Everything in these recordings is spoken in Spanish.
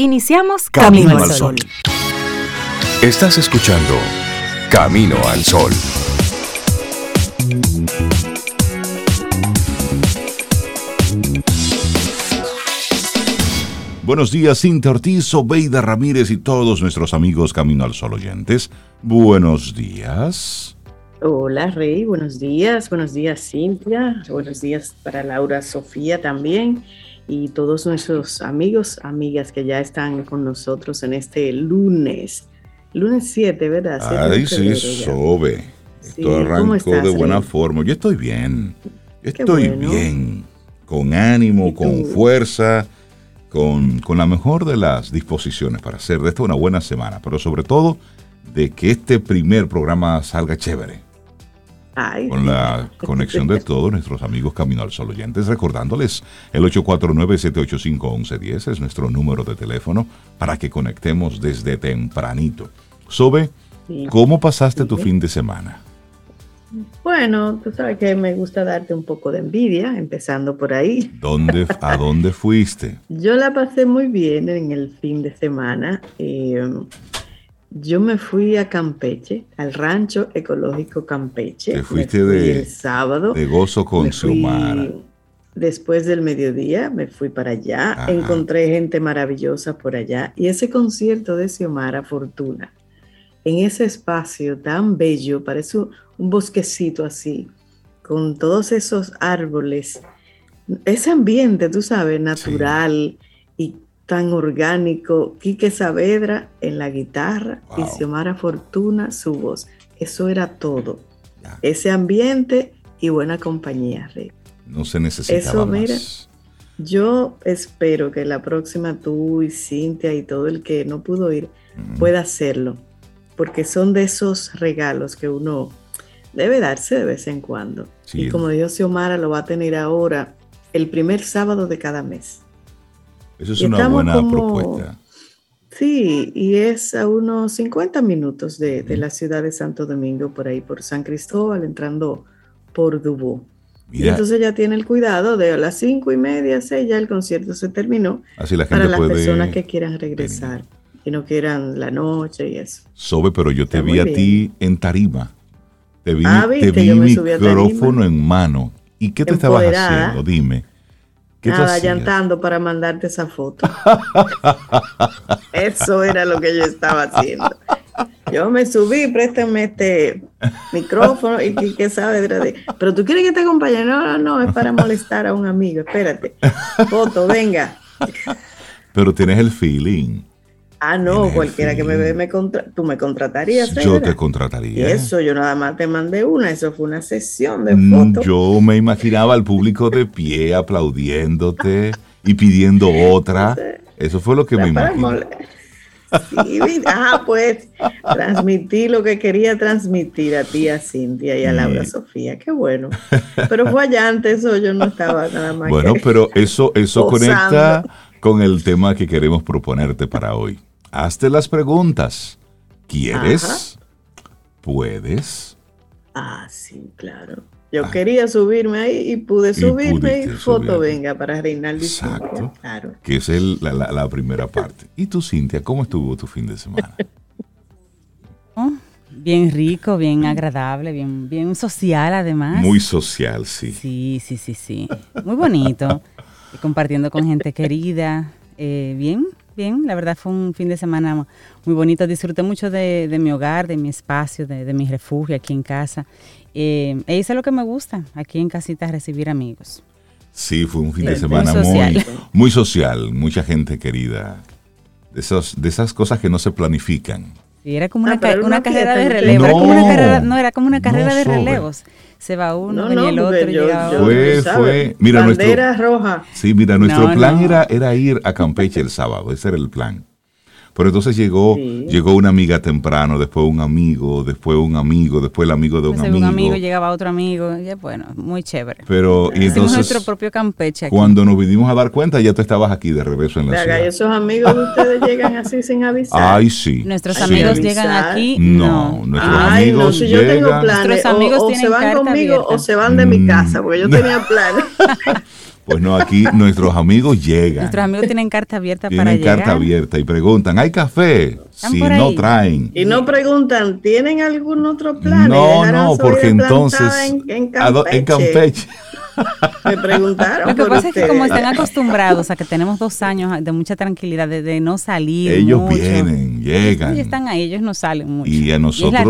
Iniciamos Camino, al Sol. Estás escuchando Camino al Sol. Buenos días, Cintia Ortiz, Obeida Ramírez y todos nuestros amigos Camino al Sol oyentes. Buenos días. Hola Rey, buenos días, buenos días Cintia, buenos días para Laura Sofía también y todos nuestros amigos, amigas que ya están con nosotros en este lunes, lunes 7, ¿verdad? Ay, sí, sobe. Esto arrancó de buena forma. Yo estoy bien, estoy bien, con ánimo, con fuerza, con, con la mejor de las disposiciones para hacer de esto una buena semana, pero sobre todo de que este primer programa salga chévere con la conexión de todos nuestros amigos Camino al Sol oyentes, recordándoles el 849-785-1110 es nuestro número de teléfono para que conectemos desde tempranito. Sobe, ¿cómo pasaste tu fin de semana? Bueno, tú sabes que me gusta darte un poco de envidia, empezando por ahí. ¿Dónde, ¿A dónde fuiste? Yo la pasé muy bien en el fin de semana. Eh, yo me fui a Campeche, al rancho ecológico Campeche. Te fuiste de, el sábado. De gozo con Xiomara. Después del mediodía me fui para allá, encontré gente maravillosa por allá y ese concierto de Xiomara Fortuna, en ese espacio tan bello, parece un bosquecito así, con todos esos árboles, ese ambiente, tú sabes, natural tan orgánico, Quique Saavedra en la guitarra y Xiomara Fortuna su voz. Eso era todo. Ese ambiente y buena compañía, Rey. No se necesitaba Eso, mira, yo espero que la próxima tú y Cintia y todo el que no pudo ir pueda hacerlo, porque son de esos regalos que uno debe darse de vez en cuando. Y como dijo Xiomara, lo va a tener ahora el primer sábado de cada mes. Eso es una buena propuesta. Sí, y es a unos 50 minutos de, la ciudad de Santo Domingo, por ahí, por San Cristóbal, entrando por Dubó. Y entonces ya tiene el cuidado de a las cinco y media, seis, ya el concierto se terminó. Así la gente para las personas que quieran regresar y no quieran la noche y eso. Sobe, pero yo te vi a ti en tarima. Te vi, ah, te vi micrófono en mano. ¿Y qué te estabas haciendo? Dime. Nada, llantando para mandarte esa foto. Eso era lo que yo estaba haciendo. Yo me subí, préstame este micrófono y qué sabe. Pero tú quieres que te acompañe. No, no, no, es para molestar a un amigo. Espérate. Foto, venga. Pero tienes el feeling. Ah, no, cualquiera que me ve, me contra tú me contratarías. Yo te contrataría. eso, yo nada más te mandé una, eso fue una sesión de mm, fotos. Yo me imaginaba al público de pie aplaudiéndote y pidiendo otra. Eso fue lo que me imaginé. Sí, ah, pues transmití lo que quería transmitir a ti, a Cintia y a Laura Sofía. Qué bueno. Pero fue allá antes, eso yo no estaba nada más. Bueno, pero eso, eso conecta con el tema que queremos proponerte para hoy hazte las preguntas. ¿Quieres? ¿Puedes? Ah, sí, claro. Yo ah. quería subirme ahí y pude subirme y, foto venga para Reinaldo. Exacto. Claro. Que es la, primera parte. ¿Y tú, Cintia, cómo estuvo tu fin de semana? Oh, bien rico, bien agradable, bien, bien social además. Muy social, sí. Sí, sí, sí, sí. Muy bonito. compartiendo con gente querida. Eh, bien, bien, la verdad fue un fin de semana muy bonito. Disfruté mucho de, mi hogar, de mi espacio, de, mi refugio aquí en casa. Eh, e hice lo que me gusta, aquí en casita, recibir amigos. Sí, fue un fin de semana muy, muy social, mucha gente querida. De, esos, de esas cosas que no se planifican. Sí, era como una, carrera de relevo. No, era como una carrera, no, era como una carrera de relevos se va uno, y el otro, llega Fue, fue, mira, Bandera roja. Sí, mira, nuestro plan Era, era ir a Campeche el sábado, ese era el plan. Pero entonces llegó, llegó una amiga temprano, después un amigo, después un amigo, después el amigo de un amigo. un amigo llegaba otro amigo, y bueno, muy chévere. Pero y entonces nuestro propio Campeche aquí. Cuando nos vinimos a dar cuenta, ya tú estabas aquí de regreso en la ciudad. ¿Y esos amigos de ustedes llegan así sin avisar? Ay, sí. Nuestros amigos llegan aquí. No, nuestros Ay, amigos no, si yo tengo planes, o, se van conmigo o se van de mi casa, porque yo tenía planes. Pues no, aquí nuestros amigos llegan. Nuestros amigos tienen carta abierta para llegar. Tienen carta abierta y preguntan, ¿hay café? Si no traen. Y no preguntan, ¿tienen algún otro plan? No, no, porque entonces... En, Campeche. Me preguntaron. Lo que pasa es que como están acostumbrados a que tenemos dos años de mucha tranquilidad, de, no salir. Ellos vienen, llegan. Ellos están ahí, ellos no salen mucho. Y a nosotros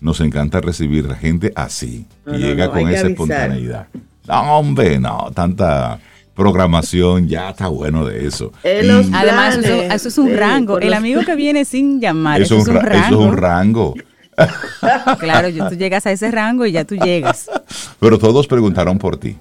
nos encanta recibir a gente así, llega con esa espontaneidad. No, hombre, no, tanta programación, ya está bueno de eso. Además, eso, es un rango. El amigo que viene sin llamar, eso, es un rango. Eso es un rango. claro, tú llegas a ese rango y ya tú llegas. Pero todos preguntaron por ti.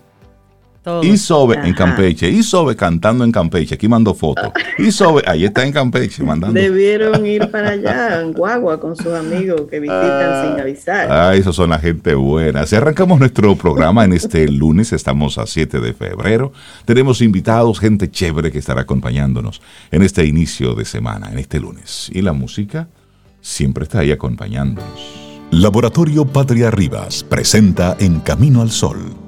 Y Sobe en Campeche, y Sobe cantando en Campeche, aquí mando fotos. Y Sobe, ahí está en Campeche mandando. Debieron ir para allá en Guagua con sus amigos que visitan sin avisar. Ah, esos son la gente buena. Si arrancamos nuestro programa en este lunes, estamos a 7 de febrero. Tenemos invitados, gente chévere que estará acompañándonos en este inicio de semana, en este lunes. Y la música siempre está ahí acompañándonos. Laboratorio Patria Rivas presenta En Camino al Sol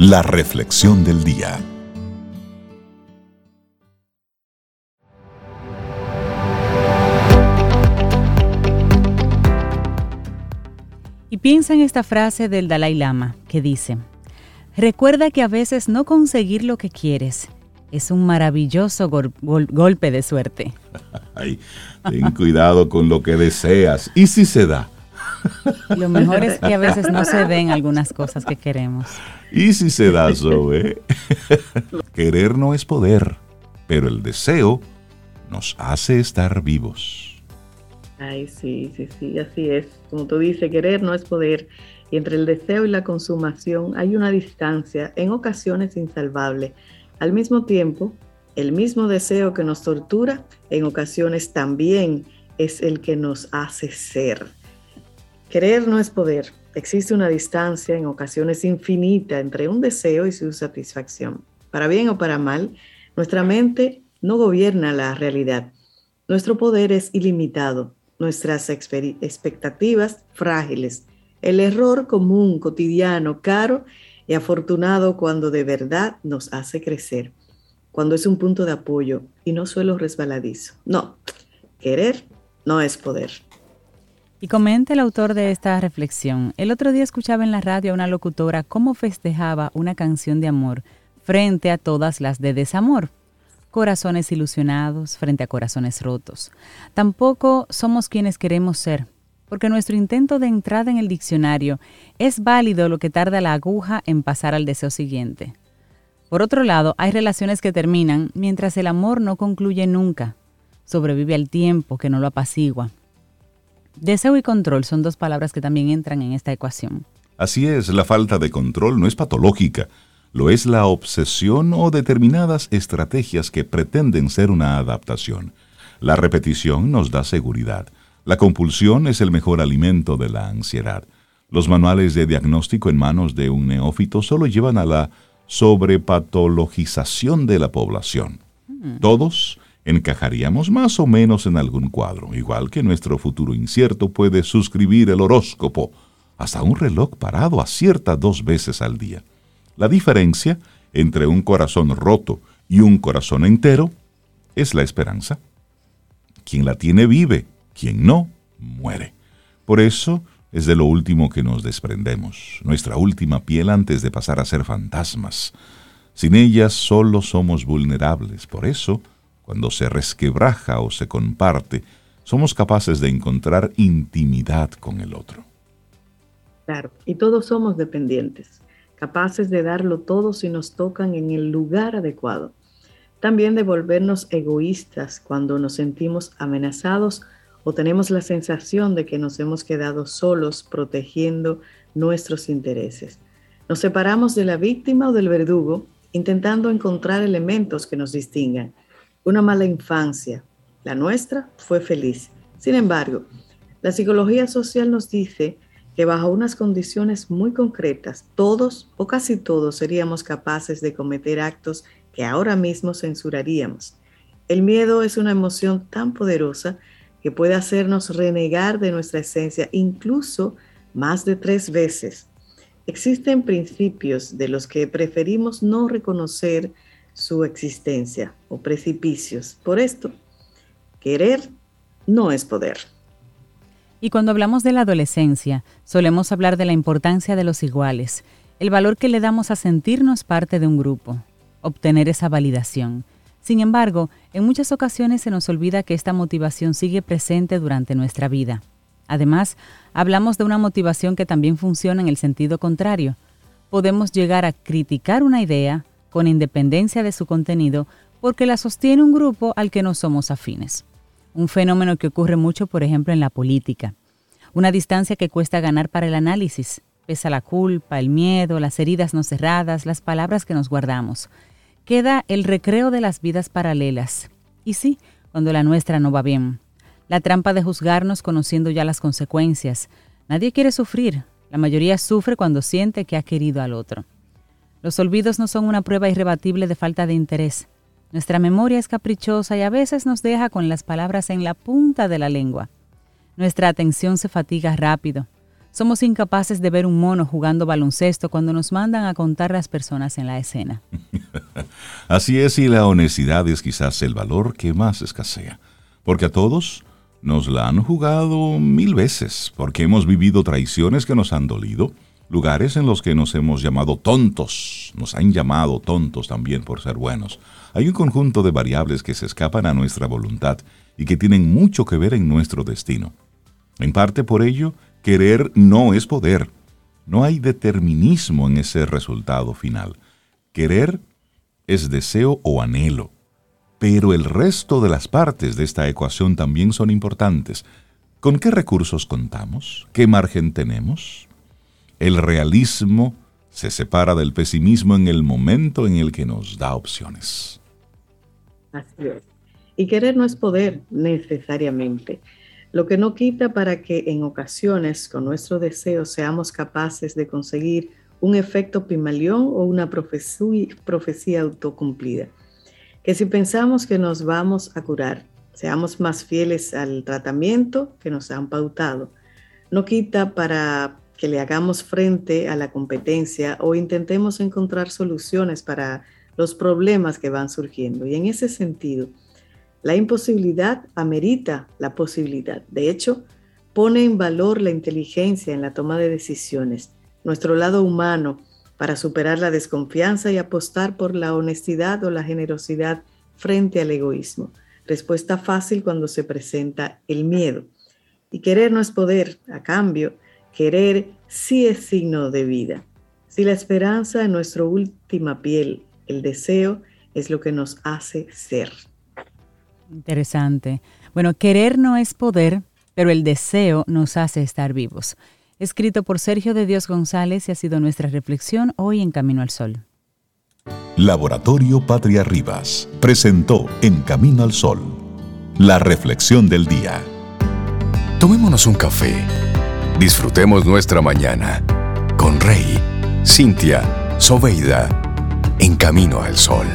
la reflexión del día. Y piensa en esta frase del Dalai Lama que dice, recuerda que a veces no conseguir lo que quieres es un maravilloso golpe de suerte. ten cuidado con lo que deseas. ¿Y si se da? Lo mejor es que a veces no se den algunas cosas que queremos. Y si se da, Zoe. Querer no es poder, pero el deseo nos hace estar vivos. Ay, sí, sí, sí, así es. Como tú dices, querer no es poder. Y entre el deseo y la consumación hay una distancia, en ocasiones insalvable. Al mismo tiempo, el mismo deseo que nos tortura, en ocasiones también es el que nos hace ser. Querer no es poder. Existe una distancia, en ocasiones infinita, entre un deseo y su satisfacción. Para bien o para mal, nuestra mente no gobierna la realidad. Nuestro poder es ilimitado, nuestras expectativas frágiles. El error común, cotidiano, caro y afortunado cuando de verdad nos hace crecer, cuando es un punto de apoyo y no suelo resbaladizo. No, querer no es poder. Y comenta el autor de esta reflexión. El otro día escuchaba en la radio a una locutora cómo festejaba una canción de amor frente a todas las de desamor. Corazones ilusionados frente a corazones rotos. Tampoco somos quienes queremos ser, porque nuestro intento de entrada en el diccionario es válido lo que tarda la aguja en pasar al deseo siguiente. Por otro lado, hay relaciones que terminan mientras el amor no concluye nunca. Sobrevive al tiempo que no lo apacigua Deseo y control son dos palabras que también entran en esta ecuación. Así es, la falta de control no es patológica, lo es la obsesión o determinadas estrategias que pretenden ser una adaptación. La repetición nos da seguridad. La compulsión es el mejor alimento de la ansiedad. Los manuales de diagnóstico en manos de un neófito solo llevan a la sobrepatologización de la población. Mm. Todos encajaríamos más o menos en algún cuadro, igual que nuestro futuro incierto puede suscribir el horóscopo. Hasta un reloj parado acierta dos veces al día. La diferencia entre un corazón roto y un corazón entero es la esperanza. Quien la tiene vive, quien no, muere. Por eso es de lo último que nos desprendemos, nuestra última piel antes de pasar a ser fantasmas. Sin ellas solo somos vulnerables, por eso cuando se resquebraja o se comparte, somos capaces de encontrar intimidad con el otro. Claro, y todos somos dependientes, capaces de darlo todo si nos tocan en el lugar adecuado. También de volvernos egoístas cuando nos sentimos amenazados o tenemos la sensación de que nos hemos quedado solos protegiendo nuestros intereses. Nos separamos de la víctima o del verdugo intentando encontrar elementos que nos distingan una mala infancia. La nuestra fue feliz. Sin embargo, la psicología social nos dice que bajo unas condiciones muy concretas, todos o casi todos seríamos capaces de cometer actos que ahora mismo censuraríamos. El miedo es una emoción tan poderosa que puede hacernos renegar de nuestra esencia incluso más de tres veces. existen principios de los que preferimos no reconocer su existencia o precipicios. Por esto, querer no es poder. Y cuando hablamos de la adolescencia, solemos hablar de la importancia de los iguales, el valor que le damos a sentirnos parte de un grupo, obtener esa validación. Sin embargo, en muchas ocasiones se nos olvida que esta motivación sigue presente durante nuestra vida. Además, hablamos de una motivación que también funciona en el sentido contrario. Podemos llegar a criticar una idea con independencia de su contenido porque la sostiene un grupo al que no somos afines. Un fenómeno que ocurre mucho, por ejemplo, en la política. Una distancia que cuesta ganar para el análisis. Pesa la culpa, el miedo, las heridas no cerradas, las palabras que nos guardamos queda el recreo de las vidas paralelas. Y sí, cuando la nuestra no va bien. La trampa de juzgarnos conociendo ya las consecuencias. Nadie quiere sufrir. La mayoría sufre cuando siente que ha querido al otro. Los olvidos no son una prueba irrebatible de falta de interés. Nuestra memoria es caprichosa y a veces nos deja con las palabras en la punta de la lengua. Nuestra atención se fatiga rápido. Somos incapaces de ver un mono jugando baloncesto cuando nos mandan a contar las personas en la escena. Así es, y la honestidad es quizás el valor que más escasea, porque a todos nos la han jugado mil veces, porque hemos vivido traiciones que nos han dolido, lugares en los que nos hemos llamado tontos, nos han llamado tontos también por ser buenos. Hay un conjunto de variables que se escapan a nuestra voluntad y que tienen mucho que ver en nuestro destino. En parte por ello, Querer no es poder. No hay determinismo en ese resultado final. Querer es deseo o anhelo. Pero el resto de las partes de esta ecuación también son importantes. ¿Con qué recursos contamos? ¿Qué margen tenemos? El realismo se separa del pesimismo en el momento en el que nos da opciones. Así es. Y querer no es poder necesariamente lo que no quita para que en ocasiones con nuestro deseo seamos capaces de conseguir un efecto pimalión o una profecía, autocumplida. Que si pensamos que nos vamos a curar, seamos más fieles al tratamiento que nos han pautado. No quita para que le hagamos frente a la competencia o intentemos encontrar soluciones para los problemas que van surgiendo. Y en ese sentido, la imposibilidad amerita la posibilidad. De hecho, pone en valor la inteligencia en la toma de decisiones, nuestro lado humano para superar la desconfianza y apostar por la honestidad o la generosidad frente al egoísmo. Respuesta fácil cuando se presenta el miedo. Y querer no es poder, a cambio, querer sí es signo de vida. Si la esperanza en nuestra última piel, el deseo, es lo que nos hace ser. Interesante. Bueno, querer no es poder, pero el deseo nos hace estar vivos. Escrito por Sergio de Dios González y ha sido nuestra reflexión hoy en Camino al Sol. Laboratorio Patria Rivas presentó En Camino al Sol, la reflexión del día. Tomémonos un café. Disfrutemos nuestra mañana con Rey, Cintia, Soveida, en Camino al Sol.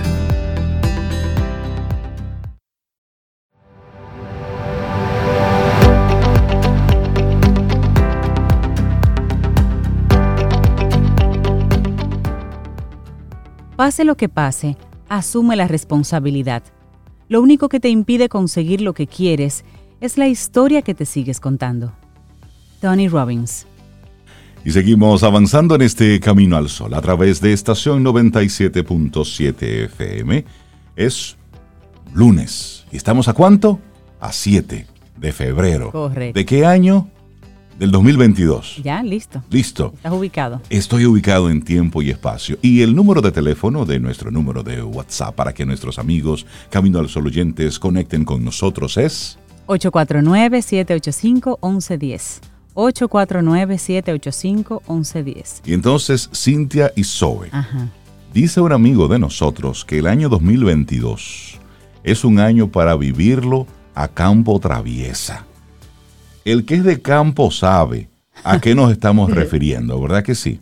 Pase lo que pase, asume la responsabilidad. Lo único que te impide conseguir lo que quieres es la historia que te sigues contando. Tony Robbins. Y seguimos avanzando en este camino al sol a través de estación 97.7 FM. Es lunes. ¿Y estamos a cuánto? A 7 de febrero. Correcto. ¿De qué año? del 2022. Ya, listo. Listo. Estás ubicado. Estoy ubicado en tiempo y espacio. Y el número de teléfono de nuestro número de WhatsApp para que nuestros amigos Camino al Sol oyentes conecten con nosotros es 849-785-1110. 849-785-1110. Y entonces, Cintia y Zoe. Dice un amigo de nosotros que el año 2022 es un año para vivirlo a campo traviesa el que es de campo sabe a qué nos estamos refiriendo, ¿verdad que sí?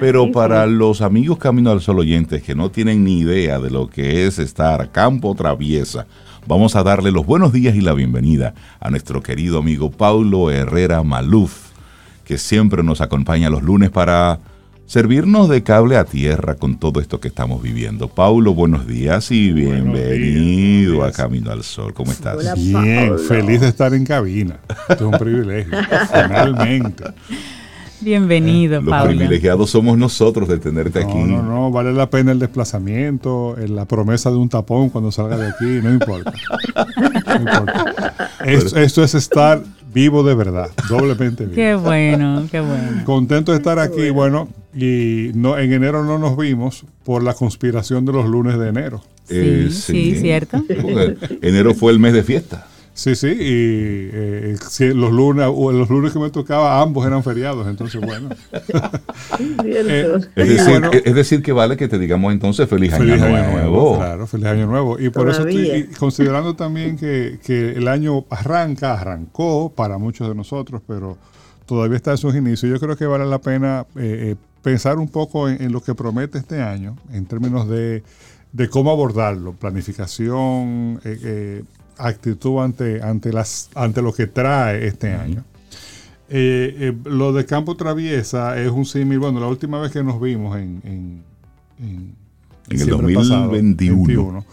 Pero para los amigos Camino al Sol oyentes que no tienen ni idea de lo que es estar campo traviesa, vamos a darle los buenos días y la bienvenida a nuestro querido amigo Paulo Herrera Maluf, que siempre nos acompaña los lunes para servirnos de cable a tierra con todo esto que estamos viviendo. Paulo, buenos días y bienvenido a Camino al Sol. ¿Cómo estás? Bien, feliz de estar en cabina. es un privilegio, finalmente. Bienvenido, Los privilegiados somos nosotros de tenerte aquí. No, no, vale la pena el desplazamiento, la promesa de un tapón cuando salga de aquí, no importa. No importa. Esto, es estar vivo de verdad, doblemente vivo. Qué bueno, qué bueno. Contento de estar aquí, bueno, y no, en enero no nos vimos por la conspiración de los lunes de enero. sí, eh, sí, cierto. enero fue el mes de fiesta. Sí, sí, y eh, los lunes los lunes que me tocaba ambos eran feriados, entonces bueno. Eh, es, decir, que vale que te digamos entonces feliz, año, nuevo. Claro, feliz año nuevo. Y por eso estoy considerando también que, el año arranca, arrancó para muchos de nosotros, pero todavía está en sus inicios. Yo creo que vale la pena eh, pensar un poco en, lo que promete este año en términos de, de cómo abordarlo, planificación, eh, actitud ante, ante, las, ante lo que trae este año. Eh, eh, lo de Campo Traviesa es un símil, bueno, la última vez que nos vimos en, en, en, el 2021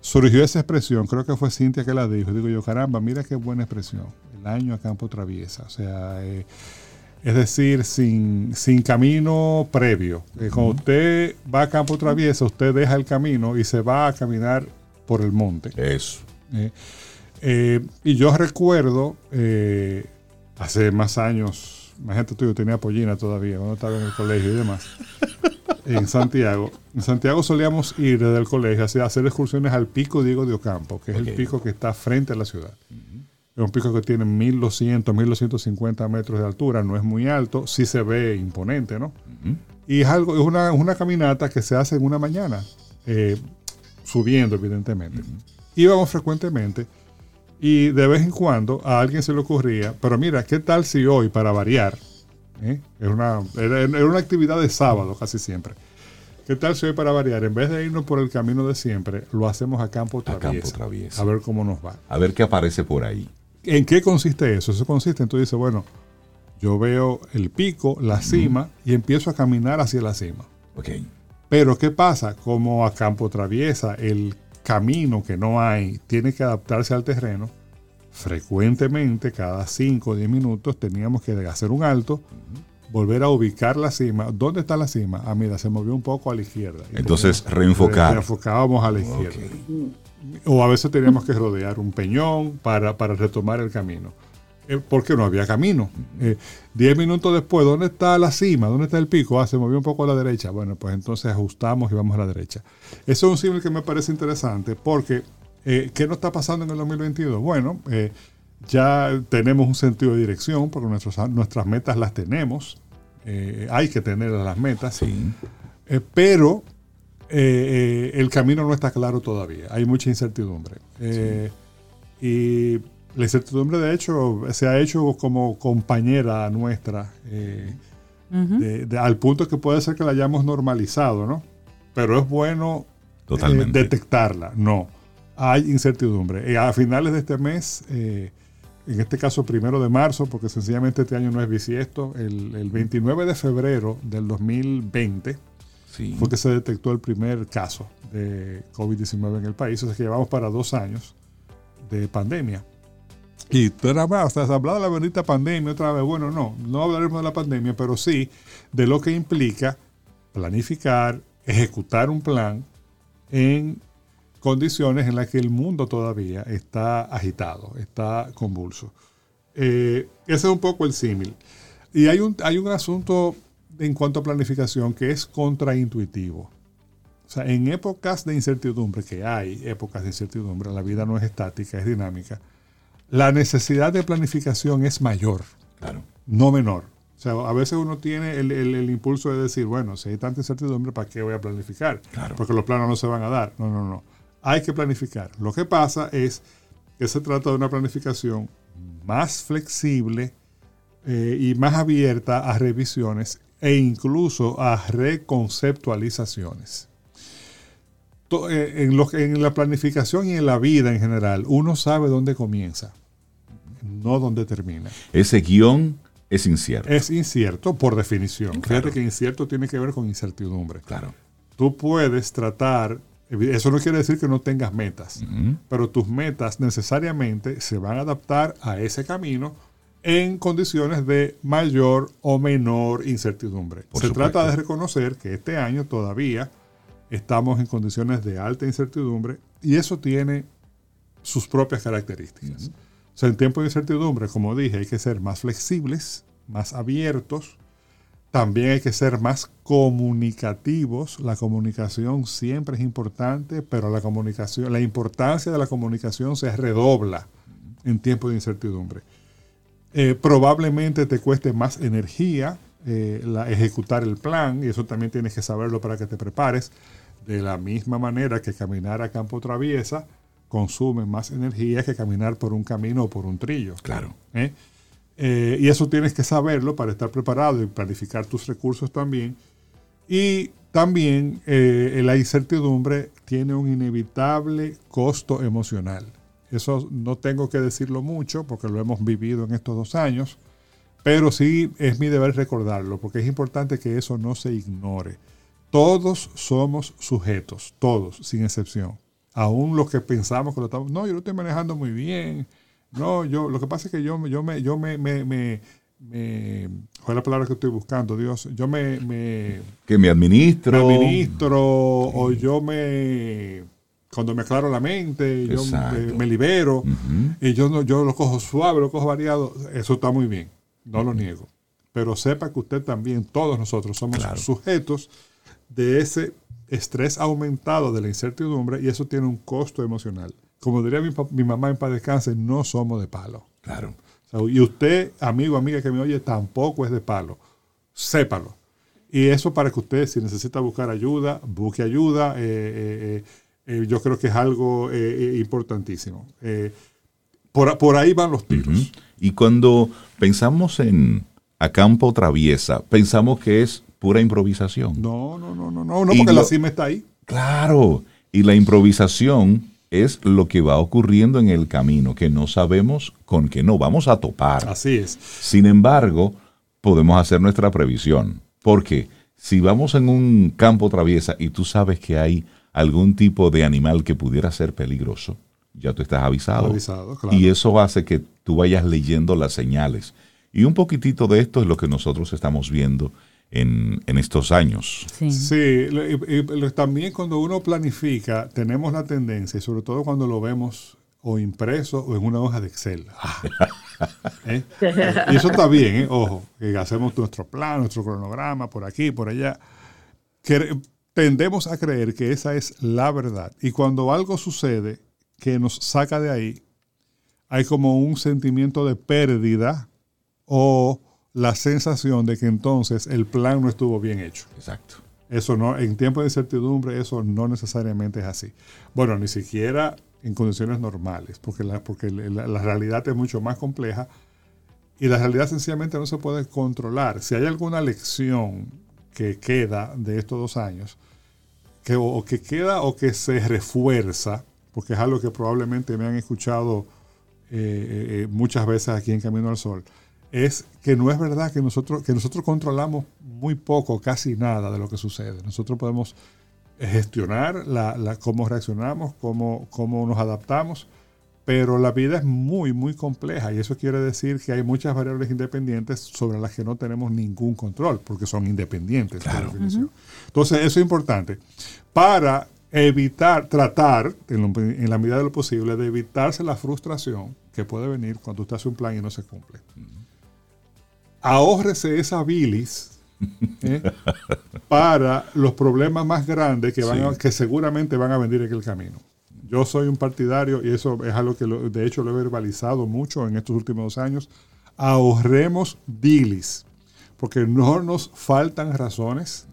surgió esa expresión, creo que fue Cintia que la dijo, digo yo, caramba, mira qué buena expresión, el año a Campo Traviesa, o sea, eh, es decir, sin, sin camino previo. Cuando usted va a Campo Traviesa, usted deja el camino y se va a caminar por el monte. Eso. Eh, eh, y yo recuerdo, eh, hace más años, imagínate tú, yo tenía pollina todavía, cuando estaba en el colegio y demás, en Santiago. En Santiago solíamos ir desde el colegio a hacer excursiones al pico Diego de Ocampo, que es el pico que está frente a la ciudad. Es un pico que tiene 1200, 1250 metros de altura, no es muy alto, sí se ve imponente, ¿no? Y es algo, es una, una, caminata que se hace en una mañana, subiendo evidentemente íbamos frecuentemente y de vez en cuando a alguien se le ocurría, pero mira, ¿qué tal si hoy, para variar, eh? era, una, era, una actividad de sábado casi siempre, ¿qué tal si hoy, para variar, en vez de irnos por el camino de siempre, lo hacemos a campo traviesa? A, ver cómo nos va. A ver qué aparece por ahí. ¿En qué consiste eso? Eso consiste en tú dices, bueno, yo veo el pico, la cima, y empiezo a caminar hacia la cima. Okay. Pero ¿qué pasa? Como a campo traviesa, el camino que no hay tiene que adaptarse al terreno, frecuentemente, cada 5 o 10 minutos, teníamos que hacer un alto, volver a ubicar la cima. ¿Dónde está la cima? Ah, mira, se movió un poco a la izquierda. Entonces, reenfocar. Reenfocábamos a la izquierda. O a veces teníamos que rodear un peñón para, para retomar el camino. Eh, porque no había camino. Eh, diez minutos después, ¿dónde está la cima? ¿Dónde está el pico? Ah, se movió un poco a la derecha. Bueno, pues entonces ajustamos y vamos a la derecha. Eso es un símbolo que me parece interesante porque, eh, ¿qué nos está pasando en el 2022? Bueno, ya tenemos un sentido de dirección porque nuestras metas las tenemos. hay que tener las metas. Sí. pero el camino no está claro todavía. Hay mucha incertidumbre. Y la incertidumbre, de hecho, se ha hecho como compañera nuestra, eh, al punto que puede ser que la hayamos normalizado, ¿no? Pero es bueno eh, detectarla. No, hay incertidumbre. a finales de este mes, eh, en este caso primero de marzo, porque sencillamente este año no es bisiesto, el, el 29 de febrero del 2020 fue que se detectó el primer caso de COVID-19 en el país. O sea que llevamos para dos años de pandemia. Y o sea, se habla de la bendita pandemia otra vez. Bueno, no, no hablaremos de la pandemia, pero sí de lo que implica planificar, ejecutar un plan en condiciones en las que el mundo todavía está agitado, está convulso. Eh, ese es un poco el símil. Y hay un, hay un asunto en cuanto a planificación que es contraintuitivo. O sea, en épocas de incertidumbre, que hay épocas de incertidumbre, la vida no es estática, es dinámica la necesidad de planificación es mayor, claro. no menor. O sea, a veces uno tiene el, impulso de decir, bueno, si hay tanta incertidumbre, ¿para qué voy a planificar? Porque los planos no se van a dar. No, no, no. Hay que planificar. Lo que pasa es que se trata de una planificación más flexible eh, y más abierta a revisiones e incluso a reconceptualizaciones. Eh, en, en la planificación y en la vida en general, uno sabe dónde comienza no donde termina. Ese guion es incierto. Es incierto por definición. Fíjate que incierto tiene que ver con incertidumbre. Claro. Tú puedes tratar, eso no quiere decir que no tengas metas, pero tus metas necesariamente se van a adaptar a ese camino en condiciones de mayor o menor incertidumbre. se trata de reconocer que este año todavía estamos en condiciones de alta incertidumbre y eso tiene sus propias características. Sea, en tiempo de incertidumbre, como dije, hay que ser más flexibles, más abiertos, también hay que ser más comunicativos. La comunicación siempre es importante, pero la comunicación, la importancia de la comunicación se redobla en tiempo de incertidumbre. Eh, probablemente te cueste más energía eh, ejecutar el plan, y eso también tienes que saberlo para que te prepares. De la misma manera que caminar a campo traviesa consume más energía que caminar por un camino o por un trillo. Claro. ¿Eh? y eso tienes que saberlo para estar preparado y planificar tus recursos también. Y también la incertidumbre tiene un inevitable costo emocional. Eso no tengo que decirlo mucho porque lo hemos vivido en estos dos años, pero sí es mi deber recordarlo porque es importante que eso no se ignore. Todos somos sujetos, todos, sin excepción. Aún los que pensamos que lo estamos, no, yo lo estoy manejando muy bien. No, yo, lo que pasa es que yo, yo me, yo me, me, me, ¿cuál es la palabra que estoy buscando? Dios, yo me, me que me administro, me administro o yo me cuando me aclaro la mente, yo me, libero, y yo, yo lo cojo suave, lo cojo variado, eso está muy bien, no lo niego. Pero sepa que usted también, todos nosotros somos sujetos de ese estrés aumentado de la incertidumbre y eso tiene un costo emocional. Como diría mi, mamá en paz descanse, no somos de palo. Claro. y usted, amigo, amiga que me oye, tampoco es de palo. Sépalo. Y eso para que usted, si necesita buscar ayuda, busque ayuda. Eh, eh, eh yo creo que es algo importantísimo. Por, ahí van los tiros. Y cuando pensamos en a campo traviesa, pensamos que es pura improvisación. No, no, no, no, no, no porque la cima está ahí. Claro, y la improvisación es lo que va ocurriendo en el camino, que no sabemos con qué no vamos a topar. Así es. Sin embargo, podemos hacer nuestra previsión, porque si vamos en un campo traviesa y tú sabes que hay algún tipo de animal que pudiera ser peligroso, ya tú estás avisado. avisado claro. Y eso hace que tú vayas leyendo las señales. Y un poquitito de esto es lo que nosotros estamos viendo en, estos años. Sí, sí también cuando uno planifica, tenemos la tendencia, y sobre todo cuando lo vemos o impreso o en una hoja de Excel. ¿Eh? Y eso está bien, ¿eh? ojo, que hacemos nuestro plan, nuestro cronograma, por aquí, por allá. Que tendemos a creer que esa es la verdad. Y cuando algo sucede que nos saca de ahí, hay como un sentimiento de pérdida o la sensación de que entonces el plan no estuvo bien hecho. Exacto. Eso no, en tiempos de incertidumbre, eso no necesariamente es así. Bueno, ni siquiera en condiciones normales, porque la, porque la, la realidad es mucho más compleja y la realidad sencillamente no se puede controlar. Si hay alguna lección que queda de estos dos años, que o que queda o que se refuerza, porque es algo que probablemente me han escuchado eh, eh, eh, muchas veces aquí en Camino al Sol, es que no es verdad que nosotros, que nosotros controlamos muy poco, casi nada de lo que sucede. Nosotros podemos gestionar la, cómo reaccionamos, cómo, cómo nos adaptamos, pero la vida es muy, muy compleja y eso quiere decir que hay muchas variables independientes sobre las que no tenemos ningún control, porque son independientes. Entonces, eso es importante para evitar, tratar, en, la medida de lo posible, de evitarse la frustración que puede venir cuando usted hace un plan y no se cumple. Ahórrese esa bilis ¿eh? para los problemas más grandes que, van que seguramente van a venir en el camino. Yo soy un partidario, y eso es algo que de hecho lo he verbalizado mucho en estos últimos dos años, ahorremos bilis, porque no nos faltan razones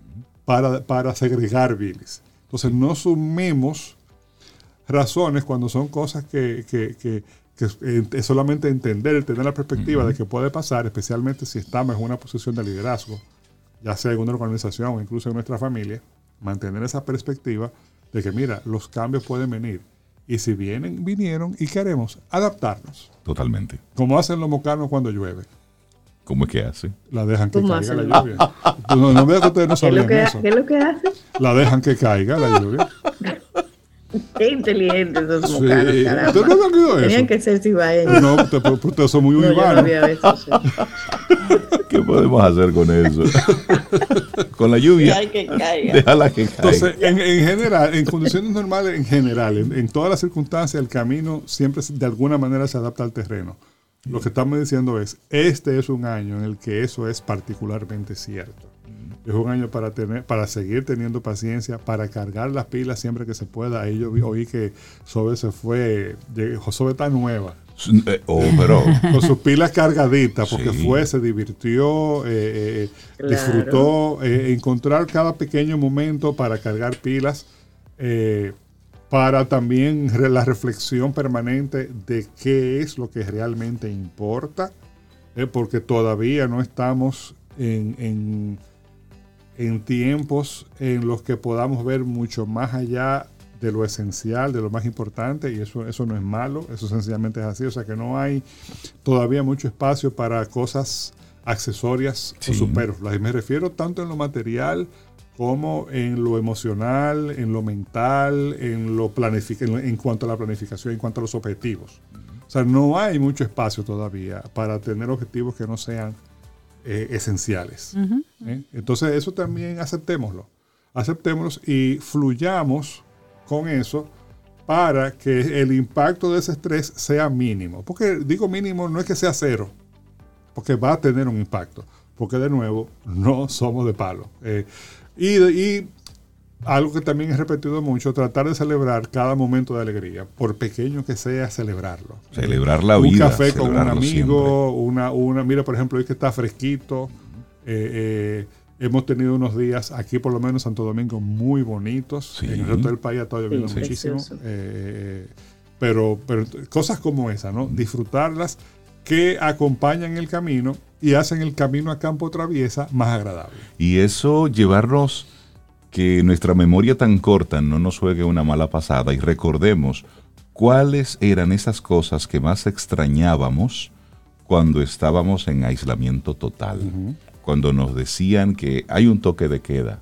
para, para segregar bilis. Entonces no sumemos razones cuando son cosas que, es solamente entender, tener la perspectiva de que puede pasar, especialmente si estamos en una posición de liderazgo, ya sea en una organización o incluso en nuestra familia, mantener esa perspectiva de que, mira, los cambios pueden venir. Y si vienen, vinieron y queremos adaptarnos. Totalmente. Como hacen los mocanos cuando llueve. ¿Cómo es que hace? La dejan que caiga la lluvia. no, no veo que ustedes no sabían eso. ¿Qué es lo que hace? La dejan que caiga la lluvia. Qué inteligentes esos sí. mocanos, ¿Tú no me eso? Tenían que ser cibaeños. No, ustedes son muy no, urbanos. No ¿Qué podemos hacer con eso? con la lluvia. que caiga. Déjala que caiga. Entonces, en, en general, en condiciones normales, en general, en, en, todas las circunstancias, el camino siempre de alguna manera se adapta al terreno. Lo que estamos diciendo es, este es un año en el que eso es particularmente cierto. Es un año para tener, para seguir teniendo paciencia, para cargar las pilas siempre que se pueda. Ahí yo oí que Sobe se fue, Sobe está nueva. Eh, oh, pero. Con sus pilas cargaditas, porque fue, se divirtió, eh, eh, disfrutó, encontrar cada pequeño momento para cargar pilas, para también la reflexión permanente de qué es lo que realmente importa, porque todavía no estamos en en tiempos en los que podamos ver mucho más allá de lo esencial, de lo más importante, y eso, eso no es malo, eso sencillamente es así, o sea que no hay todavía mucho espacio para cosas accesorias o superfluas. Y me refiero tanto en lo material como en lo emocional, en lo mental, en lo en, en cuanto a la planificación, en cuanto a los objetivos. O sea, no hay mucho espacio todavía para tener objetivos que no sean eh, esenciales. ¿eh? Entonces eso también aceptémoslo, aceptémoslo y fluyamos con eso para que el impacto de ese estrés sea mínimo. Porque digo mínimo no es que sea cero, porque va a tener un impacto, porque de nuevo no somos de palo. Eh, y, y algo que también he repetido mucho, tratar de celebrar cada momento de alegría, por pequeño que sea, celebrarlo. Celebrar la vida. Un café con un amigo, una, una, mira, por ejemplo, hoy que está fresquito. Eh, eh, hemos tenido unos días aquí, por lo menos en Santo Domingo, muy bonitos. En el resto del país está lloviendo muchísimo. Eh, pero, pero cosas como esa, ¿no? Disfrutarlas que acompañan el camino y hacen el camino a campo traviesa más agradable. Y eso llevarnos que nuestra memoria tan corta no nos juegue una mala pasada y recordemos cuáles eran esas cosas que más extrañábamos cuando estábamos en aislamiento total, cuando nos decían que hay un toque de queda.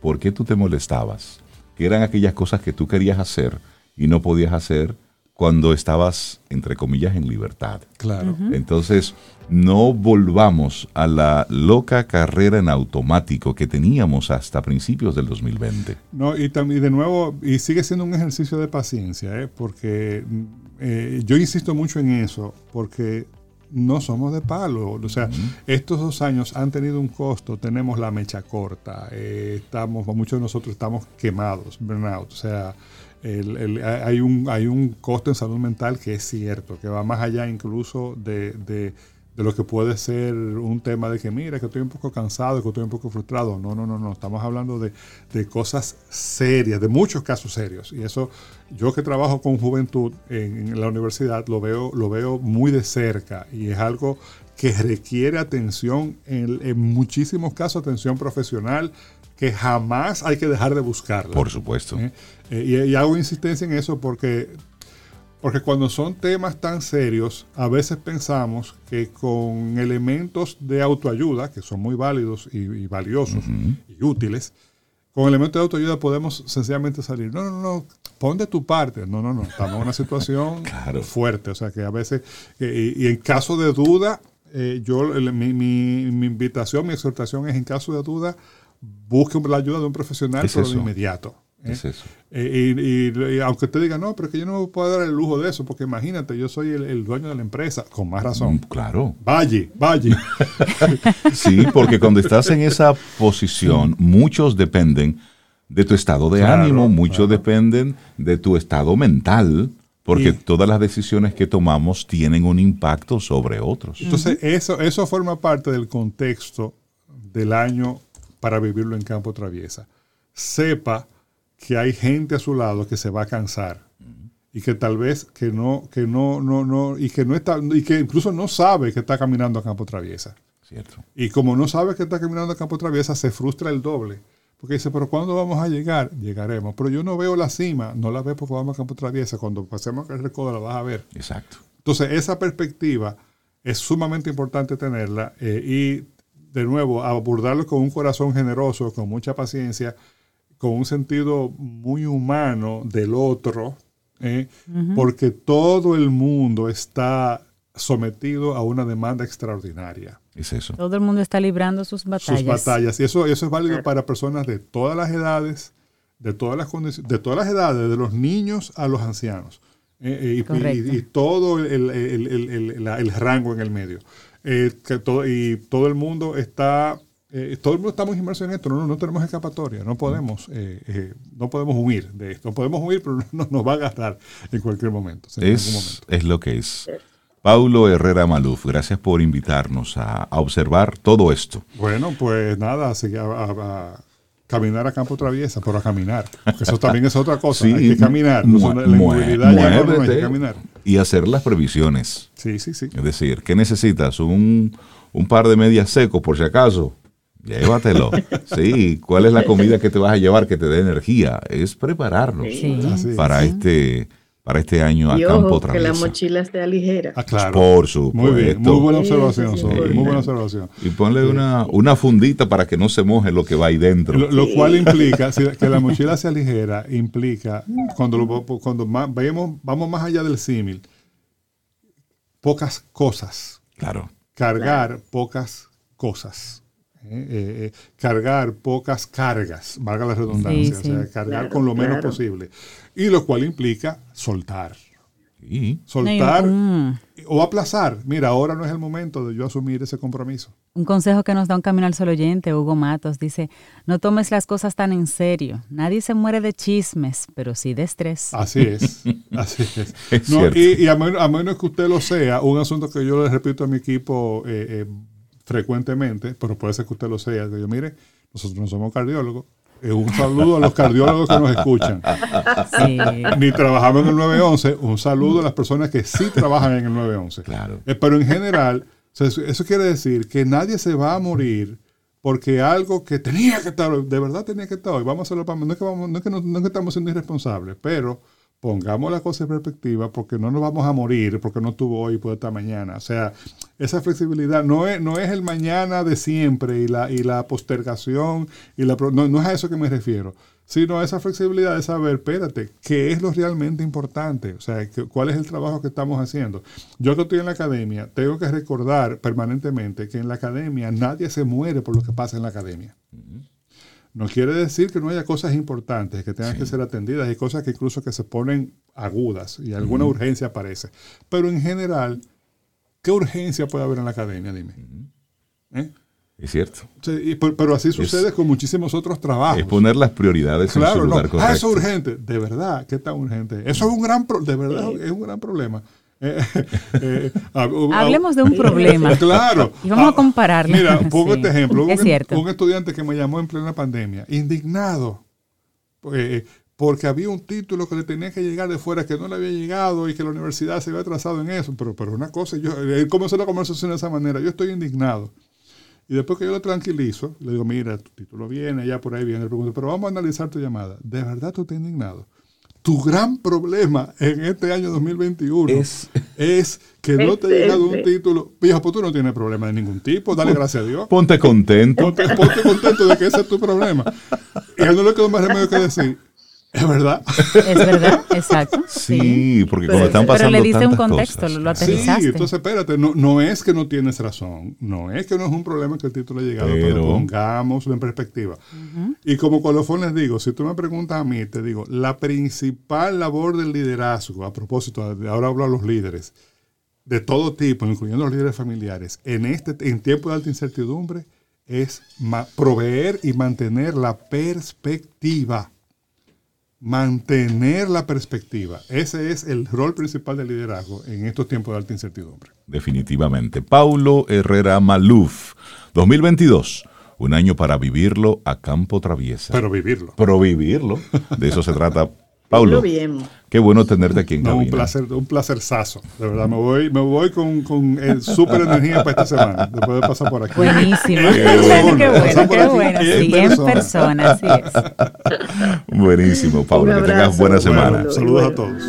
¿Por qué tú te molestabas? Que eran aquellas cosas que tú querías hacer y no podías hacer cuando estabas, entre comillas, en libertad. Claro. Entonces, no volvamos a la loca carrera en automático que teníamos hasta principios del 2020. No, y, también de nuevo, y sigue siendo un ejercicio de paciencia, ¿eh? porque eh, yo insisto mucho en eso, porque no somos de palo. O sea, estos dos años han tenido un costo, tenemos la mecha corta, eh, estamos, muchos de nosotros estamos quemados, burnout. O sea, hay, un, hay un costo en salud mental que es cierto, que va más allá incluso de, lo que puede ser un tema de que, mira, que estoy un poco cansado, que estoy un poco frustrado. No, no, no, no. Estamos hablando de, cosas serias, de muchos casos serios. Y eso, yo que trabajo con juventud en, la universidad, lo veo, lo veo muy de cerca y es algo que requiere atención, en, en muchísimos casos, atención profesional, que jamás hay que dejar de buscarla. Por supuesto. ¿Eh? Eh, y, hago insistencia en eso porque, porque cuando son temas tan serios, a veces pensamos que con elementos de autoayuda, que son muy válidos y, valiosos y útiles, con elementos de autoayuda podemos sencillamente salir. No, no, no, pon de tu parte. No, no, no, estamos en una situación fuerte. O sea que a veces, eh, y, en caso de duda, yo, mi, mi, mi invitación, mi exhortación es en caso de duda, busque la ayuda de un profesional por de inmediato. ¿eh? Es eso. Eh, y, aunque usted diga, no, pero es que yo no me puedo dar el lujo de eso, porque imagínate, yo soy el, dueño de la empresa, con más razón. Mm, claro. Vaya, vaya. sí, porque cuando estás en esa posición, muchos dependen de tu estado de ánimo, muchos dependen de tu estado mental, porque todas las decisiones que tomamos tienen un impacto sobre otros. Entonces, eso, eso forma parte del contexto del año para vivirlo en campo traviesa. Sepa que hay gente a su lado que se va a cansar y que tal vez que no, que no, no, no, y que no está, y que incluso no sabe que está caminando a campo traviesa. Cierto. Y como no sabe que está caminando a campo traviesa, se frustra el doble. Porque dice, pero ¿cuándo vamos a llegar? Llegaremos. Pero yo no veo la cima, no la veo porque vamos a campo traviesa. Cuando pasemos el recodo la vas a ver. Exacto. Entonces, esa perspectiva es sumamente importante tenerla eh, y de nuevo abordarlo con un corazón generoso, con mucha paciencia, con un sentido muy humano del otro, ¿eh? porque todo el mundo está sometido a una demanda extraordinaria. Es eso. Todo el mundo está librando sus batallas. Sus batallas. Y eso, eso es válido para personas de todas las edades, de todas las condiciones, de todas las edades, de los niños a los ancianos. Eh, eh, y, todo el, el, rango en el medio. Eh, que todo, y todo el mundo está todo el mundo estamos inmersos en esto, no, no tenemos escapatoria, no podemos, no podemos huir de esto, podemos huir, pero no, nos va a agarrar en cualquier momento. es, es lo que es. Paulo Herrera Maluf, gracias por invitarnos a, observar todo esto. Bueno, pues nada, a, caminar a campo traviesa, pero a caminar. eso también es otra cosa. hay que caminar. la inmovilidad que caminar. Y hacer las previsiones. Sí, sí, sí. Es decir, ¿qué necesitas? Un, un par de medias secos, por si acaso. Llévatelo. Sí, ¿cuál es la comida que te vas a llevar que te dé energía? Es prepararnos para este para este año a campo ojo, que la mochila esté ligera. Ah, claro. Por supuesto. Muy bien, muy buena observación, muy buena observación. Y ponle una, una fundita para que no se moje lo que va ahí dentro. Lo, cual implica, que la mochila sea ligera, implica, cuando, cuando vayamos, vamos más allá del símil, pocas cosas. Claro. Cargar pocas cosas. Eh, eh, eh, cargar pocas cargas, valga la redundancia, o sea, cargar con lo menos posible. Y lo cual implica soltar. Soltar o aplazar. Mira, ahora no es el momento de yo asumir ese compromiso. Un consejo que nos da un camino al sol oyente, Hugo Matos, dice, no tomes las cosas tan en serio. Nadie se muere de chismes, pero sí de estrés. Así es, así es. y, a, menos, que usted lo sea, un asunto que yo le repito a mi equipo frecuentemente, pero puede ser que usted lo sea, que yo mire, nosotros no somos cardiólogos. Eh, un saludo a los cardiólogos que nos escuchan. Ni trabajamos en el 911. Un saludo a las personas que sí trabajan en el 911. Claro. Eh, pero en general, eso quiere decir que nadie se va a morir porque algo que tenía que estar, de verdad tenía que estar hoy, vamos a hacerlo para... No es que, vamos, no es que, no, no es que estamos siendo irresponsables, pero pongamos la cosa en perspectiva porque no nos vamos a morir porque no tuvo hoy puede estar mañana. O sea, esa flexibilidad no es, no es el mañana de siempre y la, y la postergación, y la, no, no es a eso que me refiero, sino a esa flexibilidad de saber, espérate, ¿qué es lo realmente importante? O sea, ¿cuál es el trabajo que estamos haciendo? Yo que estoy en la academia, tengo que recordar permanentemente que en la academia nadie se muere por lo que pasa en la academia. No quiere decir que no haya cosas importantes que tengan que ser atendidas. Hay cosas que incluso que se ponen agudas y alguna urgencia aparece. Pero en general, ¿qué urgencia puede haber en la academia? Dime. ¿Eh? Es cierto. pero, así sucede con muchísimos otros trabajos. Es poner las prioridades claro, en su lugar no. Ah, eso es urgente. De verdad, ¿qué tan urgente? Eso es un gran, de verdad, es un gran problema. Eh, eh, Hablemos de un problema. Claro. Y vamos a ah, compararlo. Mira, pongo este ejemplo. Es un, cierto. un estudiante que me llamó en plena pandemia, indignado, eh, porque había un título que le tenía que llegar de fuera que no le había llegado y que la universidad se había atrasado en eso. Pero, pero una cosa, yo, él comenzó la conversación de esa manera. Yo estoy indignado. Y después que yo lo tranquilizo, le digo, mira, tu título viene, ya por ahí viene, pero vamos a analizar tu llamada. ¿De verdad tú estás indignado? Tu gran problema en este año 2021 es, es que no te ha llegado un título. Viejo, pues tú no tienes problema de ningún tipo, dale gracias a Dios. Ponte contento. Ponte, contento de que ese es tu problema. Y a él no le quedó más remedio que decir, es verdad. Es verdad, exacto. Sí, porque como están pasando Pero le diste un contexto, lo aterrizaste. Sí, entonces espérate, no, no es que no tienes razón, no es que no es un problema que el título haya llegado, pero, pongámoslo en perspectiva. Y como colofón les digo, si tú me preguntas a mí, te digo, la principal labor del liderazgo, a propósito, ahora hablo a los líderes, de todo tipo, incluyendo los líderes familiares, en, este, en tiempo de alta incertidumbre, es proveer y mantener la perspectiva mantener la perspectiva. Ese es el rol principal del liderazgo en estos tiempos de alta incertidumbre. Definitivamente. Paulo Herrera Maluf, 2022. Un año para vivirlo a campo traviesa. Pero vivirlo. Pero vivirlo. De eso se trata Paulo, qué bueno tenerte aquí en no, Un placer, un placerzazo. De verdad, me voy, me voy con, con eh, súper energía para esta semana, después de pasar por aquí. Buenísimo. qué, bueno, qué bueno. Sí, en persona, así es. Buenísimo, Paulo. que tengas buena semana. saludos a todos.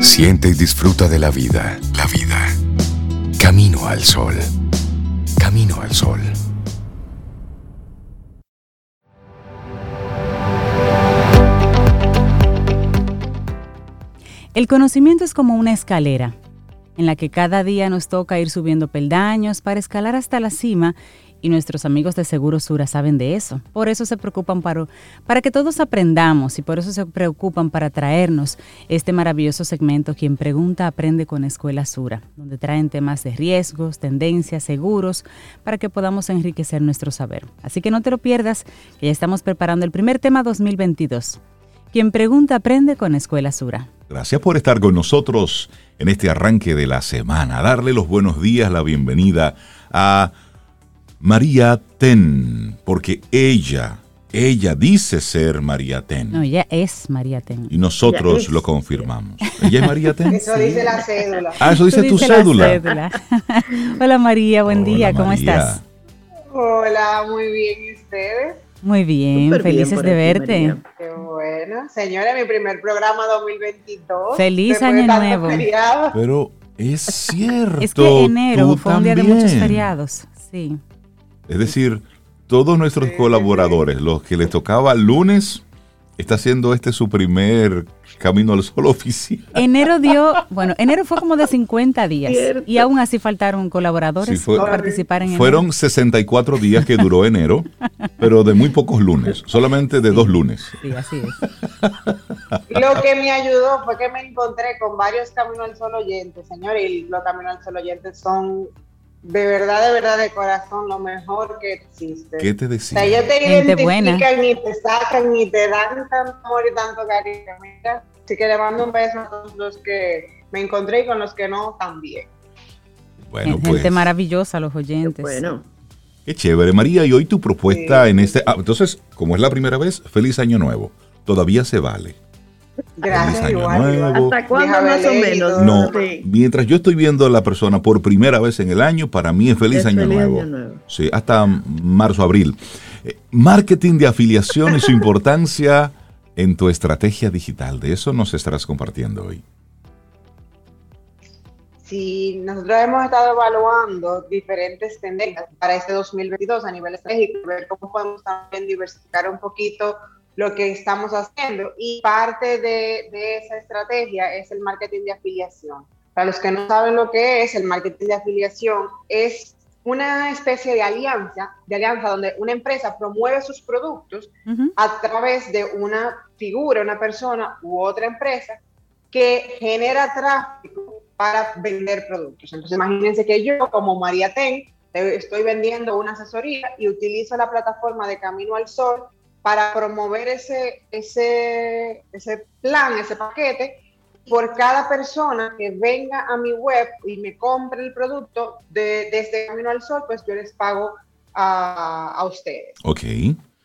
Siente y disfruta de la vida. La vida Camino al sol. Camino al sol. El conocimiento es como una escalera en la que cada día nos toca ir subiendo peldaños para escalar hasta la cima y nuestros amigos de Seguro Sura saben de eso. Por eso se preocupan para, para que todos aprendamos y por eso se preocupan para traernos este maravilloso segmento Quien Pregunta Aprende con Escuela Sura, donde traen temas de riesgos, tendencias, seguros, para que podamos enriquecer nuestro saber. Así que no te lo pierdas, que ya estamos preparando el primer tema 2022. Quien Pregunta Aprende con Escuela Sura. Gracias por estar con nosotros en este arranque de la semana. Darle los buenos días, la bienvenida a María Ten, porque ella, ella dice ser María Ten. No, ella es María Ten. Y nosotros lo confirmamos. ¿Ella es María Ten? Eso dice la cédula. Ah, eso dice, tu cédula. Hola María, buen día, ¿cómo estás? Hola, muy bien, ¿y ustedes? Muy bien, felices de verte. Qué bueno. Señora, mi primer programa 2022. Feliz año nuevo. Pero es cierto. Es que enero fue un día de muchos feriados, sí. Es decir, todos nuestros colaboradores, los que les tocaba lunes, está haciendo este su primer camino al sol oficial. Enero dio, bueno, enero fue como de 50 días y aún así faltaron colaboradores para participar en Fueron 64 días que duró enero, pero de muy pocos lunes, solamente de dos lunes. Sí, así es. Lo que me ayudó fue que me encontré con varios Camino al Sol oyentes, señor, y los Camino al Sol oyentes son de verdad, de verdad, de corazón, lo mejor que existe. ¿Qué te decía? O sea, ellos te identifican, ni te sacan, ni te dan tanto amor y tanto cariño. Mira, así que le mando un beso a todos los que me encontré y con los que no también. Bueno, Gente pues. maravillosa, los oyentes. bueno. Qué chévere, María. Y hoy tu propuesta en este. Ah, entonces, como es la primera vez, feliz año nuevo. Todavía se vale. Gracias, ¿Hasta cuándo más o menos? No, mientras yo estoy viendo a la persona por primera vez en el año, para mí es feliz, año, nuevo. Sí, hasta marzo, abril. Eh, marketing de afiliación y su importancia en tu estrategia digital. De eso nos estarás compartiendo hoy. Sí, nosotros hemos estado evaluando diferentes tendencias para este 2022 a nivel estratégico, ver cómo podemos también diversificar un poquito lo que estamos haciendo. Y parte de, de, esa estrategia es el marketing de afiliación. Para los que no saben lo que es, el marketing de afiliación es una especie de alianza, de alianza donde una empresa promueve sus productos a través de una figura, una persona u otra empresa que genera tráfico para vender productos. Entonces imagínense que yo como María Ten estoy vendiendo una asesoría y utilizo la plataforma de Camino al Sol para promover ese, ese, ese plan, ese paquete, por cada persona que venga a mi web y me compre el producto de, desde Camino al Sol, pues yo les pago a, a ustedes. Ok.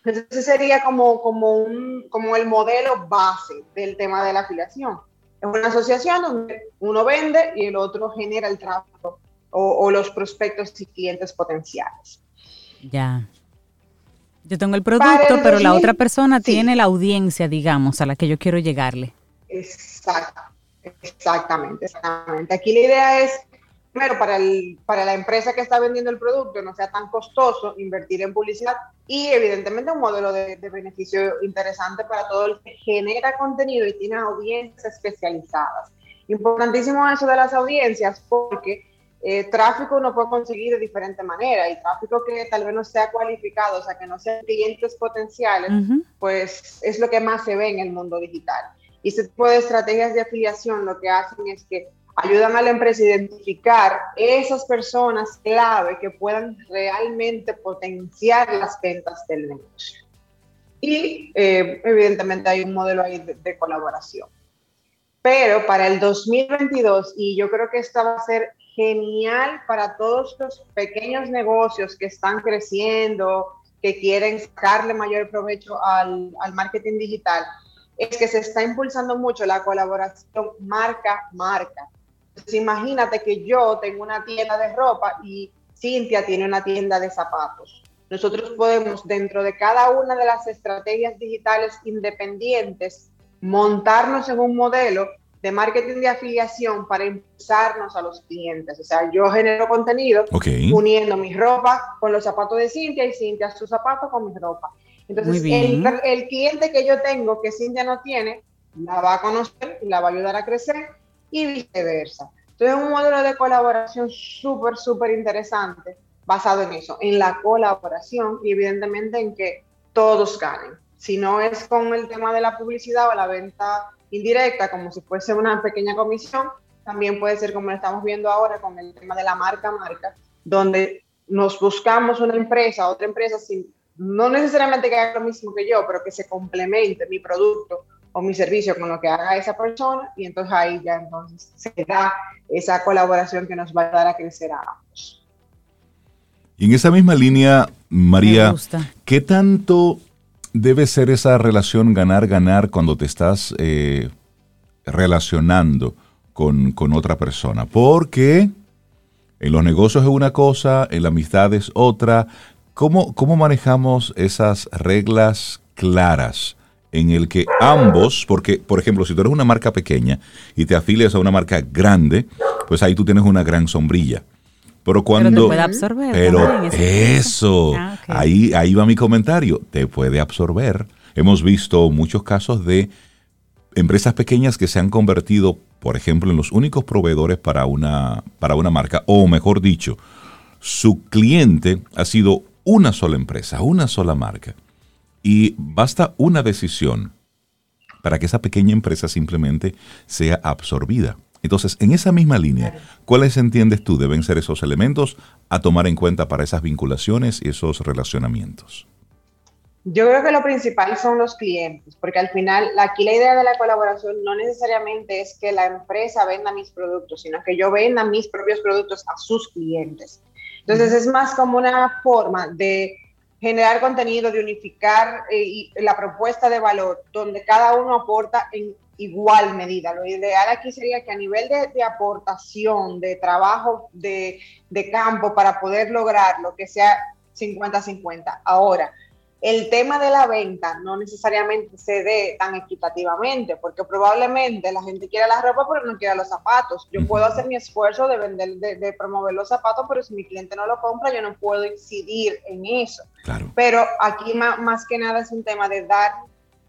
Entonces ese sería como, como, un, como el modelo base del tema de la afiliación. Es una asociación donde uno vende y el otro genera el tráfico o, o los prospectos y clientes potenciales. Ya. Yo tengo el producto, pero la otra persona tiene la audiencia, digamos, a la que yo quiero llegarle. Exacto, exactamente, exactamente. Aquí la idea es, primero, para, el, para la empresa que está vendiendo el producto, no sea tan costoso invertir en publicidad y evidentemente un modelo de, de beneficio interesante para todo el que genera contenido y tiene audiencias especializadas. Importantísimo eso de las audiencias porque eh, tráfico uno puede conseguir de diferente manera y tráfico que tal vez no sea cualificado, o sea, que no sean clientes potenciales, pues es lo que más se ve en el mundo digital. Y ese tipo de estrategias de afiliación lo que hacen es que ayudan a la empresa a identificar esas personas clave que puedan realmente potenciar las ventas del negocio. Y eh, evidentemente hay un modelo ahí de, de colaboración. Pero para el 2022, y yo creo que esta va a ser genial para todos los pequeños negocios que están creciendo, que quieren sacarle mayor provecho al, al marketing digital, es que se está impulsando mucho la colaboración marca-marca. Entonces, imagínate que yo tengo una tienda de ropa y Cintia tiene una tienda de zapatos. Nosotros podemos, dentro de cada una de las estrategias digitales independientes, montarnos en un modelo de marketing de afiliación para impulsarnos a los clientes. O sea, yo genero contenido uniendo mi ropa con los zapatos de Cintia y Cintia sus zapatos con mi ropa. Entonces, el, el, cliente que yo tengo que Cintia no tiene, la va a conocer y la va a ayudar a crecer y viceversa. Entonces, es un modelo de colaboración súper, súper interesante basado en eso, en la colaboración y evidentemente en que todos ganen. Si no es con el tema de la publicidad o la venta indirecta, como si fuese una pequeña comisión, también puede ser como lo estamos viendo ahora con el tema de la marca marca, donde nos buscamos una empresa, otra empresa, sin, no necesariamente que haga lo mismo que yo, pero que se complemente mi producto o mi servicio con lo que haga esa persona y entonces ahí ya entonces se da esa colaboración que nos va a ayudar a crecer a ambos. Y en esa misma línea, María, ¿qué tanto debe ser esa relación ganar-ganar cuando te estás eh, relacionando con, otra persona. Porque en los negocios es una cosa, en la amistad es otra. ¿Cómo, cómo manejamos esas reglas claras? en el que ambos, porque por ejemplo, si tú eres una marca pequeña y te afilias a una marca grande, pues ahí tú tienes una gran sombrilla. Pero cuando... puede absorber. Pero eso, ah, ahí, ahí va mi comentario, te puede absorber. Hemos visto muchos casos de empresas pequeñas que se han convertido, por ejemplo, en los únicos proveedores para una, para una marca, o mejor dicho, su cliente ha sido una sola empresa, una sola marca. Y basta una decisión para que esa pequeña empresa simplemente sea absorbida. Entonces, en esa misma línea, ¿cuáles entiendes tú deben ser esos elementos a tomar en cuenta para esas vinculaciones y esos relacionamientos? Yo creo que lo principal son los clientes, porque al final aquí la idea de la colaboración no necesariamente es que la empresa venda mis productos, sino que yo venda mis propios productos a sus clientes. Entonces es más como una forma de generar contenido, de unificar eh, la propuesta de valor, donde cada uno aporta en igual medida. Lo ideal aquí sería que a nivel de, aportación, de trabajo de, de, campo para poder lograrlo, que sea 50-50. Ahora, el tema de la venta no necesariamente se dé tan equitativamente, porque probablemente la gente quiere la ropa pero no quiere los zapatos. Yo puedo hacer mi esfuerzo de vender, de, promover los zapatos, pero si mi cliente no lo compra, yo no puedo incidir en eso. Pero aquí más, más que nada es un tema de dar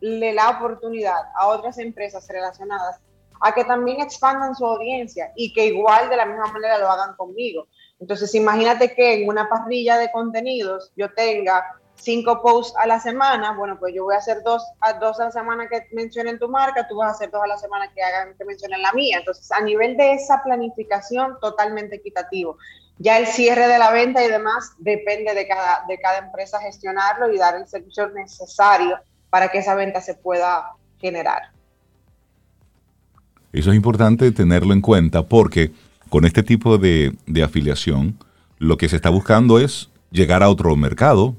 le la oportunidad a otras empresas relacionadas a que también expandan su audiencia y que igual de la misma manera lo hagan conmigo. Entonces, imagínate que en una parrilla de contenidos yo tenga cinco posts a la semana, bueno, pues yo voy a hacer dos a, dos a la semana que mencionen tu marca, tú vas a hacer dos a la semana que hagan que mencionen la mía. Entonces, a nivel de esa planificación, totalmente equitativo. Ya el cierre de la venta y demás depende de cada, de cada empresa gestionarlo y dar el servicio necesario para que esa venta se pueda generar. Eso es importante tenerlo en cuenta porque con este tipo de, afiliación lo que se está buscando es llegar a otro mercado,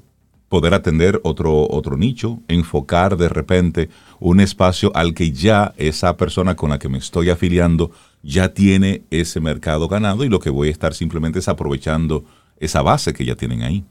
poder atender otro, otro nicho, enfocar de repente un espacio al que ya esa persona con la que me estoy afiliando ya tiene ese mercado ganado y lo que voy a estar simplemente es aprovechando esa base que ya tienen ahí.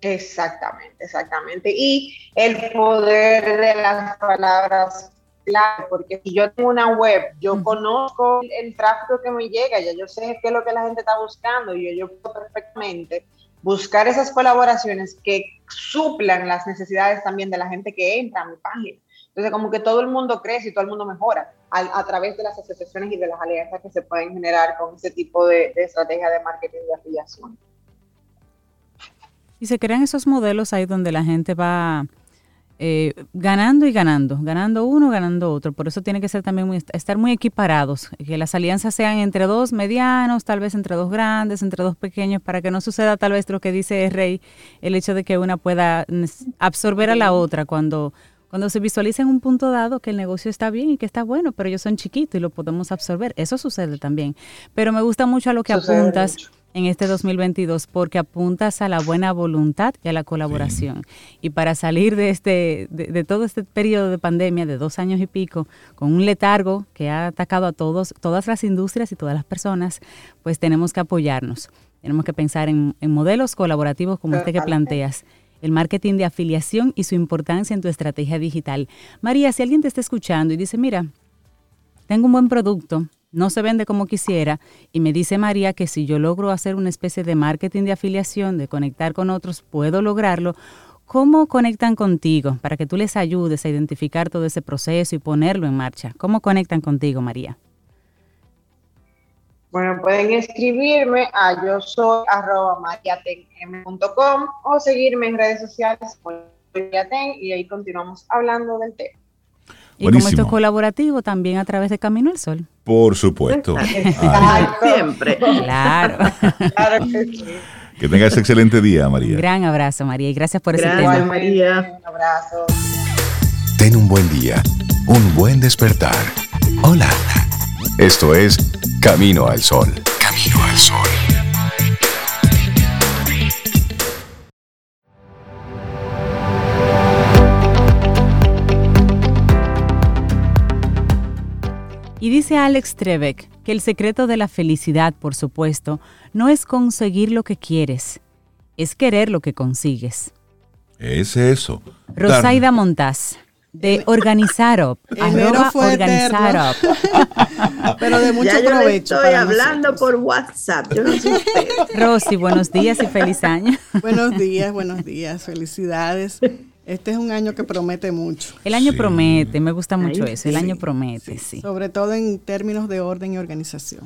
Exactamente, exactamente. Y el poder de las palabras clave, porque si yo tengo una web, yo conozco el tráfico que me llega, ya yo sé qué es lo que la gente está buscando y yo, puedo perfectamente buscar esas colaboraciones que suplan las necesidades también de la gente que entra a mi página. Entonces, como que todo el mundo crece y todo el mundo mejora a, través de las asociaciones y de las alianzas que se pueden generar con ese tipo de, de estrategia de marketing de afiliación. Y se crean esos modelos ahí donde la gente va eh, ganando y ganando, ganando uno, ganando otro. Por eso tiene que ser también muy, estar muy equiparados, que las alianzas sean entre dos medianos, tal vez entre dos grandes, entre dos pequeños, para que no suceda tal vez lo que dice Rey, el hecho de que una pueda absorber a la otra cuando cuando se visualiza en un punto dado que el negocio está bien y que está bueno, pero ellos son chiquitos y lo podemos absorber. Eso sucede también. Pero me gusta mucho a lo que apuntas en este 2022 porque apuntas a la buena voluntad y a la colaboración. Y para salir de, este, de, todo este periodo de pandemia de dos años y pico, con un letargo que ha atacado a todos, todas las industrias y todas las personas, pues tenemos que apoyarnos. Tenemos que pensar en, en modelos colaborativos como este que planteas el marketing de afiliación y su importancia en tu estrategia digital. María, si alguien te está escuchando y dice, mira, tengo un buen producto, no se vende como quisiera y me dice María que si yo logro hacer una especie de marketing de afiliación, de conectar con otros, puedo lograrlo. ¿Cómo conectan contigo para que tú les ayudes a identificar todo ese proceso y ponerlo en marcha? ¿Cómo conectan contigo, María? Bueno, pueden escribirme a yo soy arroba o seguirme en redes sociales y ahí continuamos hablando del tema. Y como esto es colaborativo, también a través de Camino al Sol. Por supuesto. Siempre. Claro. claro que sí. Que tengas excelente día, María. Un gran abrazo, María, y gracias por ese tema. María. Un abrazo. Ten un buen día, un buen despertar. Hola. Esto es Camino al Sol. Camino al Sol. Y dice Alex Trebek que el secreto de la felicidad, por supuesto, no es conseguir lo que quieres, es querer lo que consigues. Es eso. Rosaida Montaz, de Organizarop. arroba Organizarop. Pero de mucho ya provecho. estoy hablando por WhatsApp. Yo no sé Rosy, buenos días y feliz año. buenos días, buenos días. Felicidades. Este es un año que promete mucho. El año promete, me gusta mucho eso. El año promete, sí. Sobre todo en términos de orden y organización.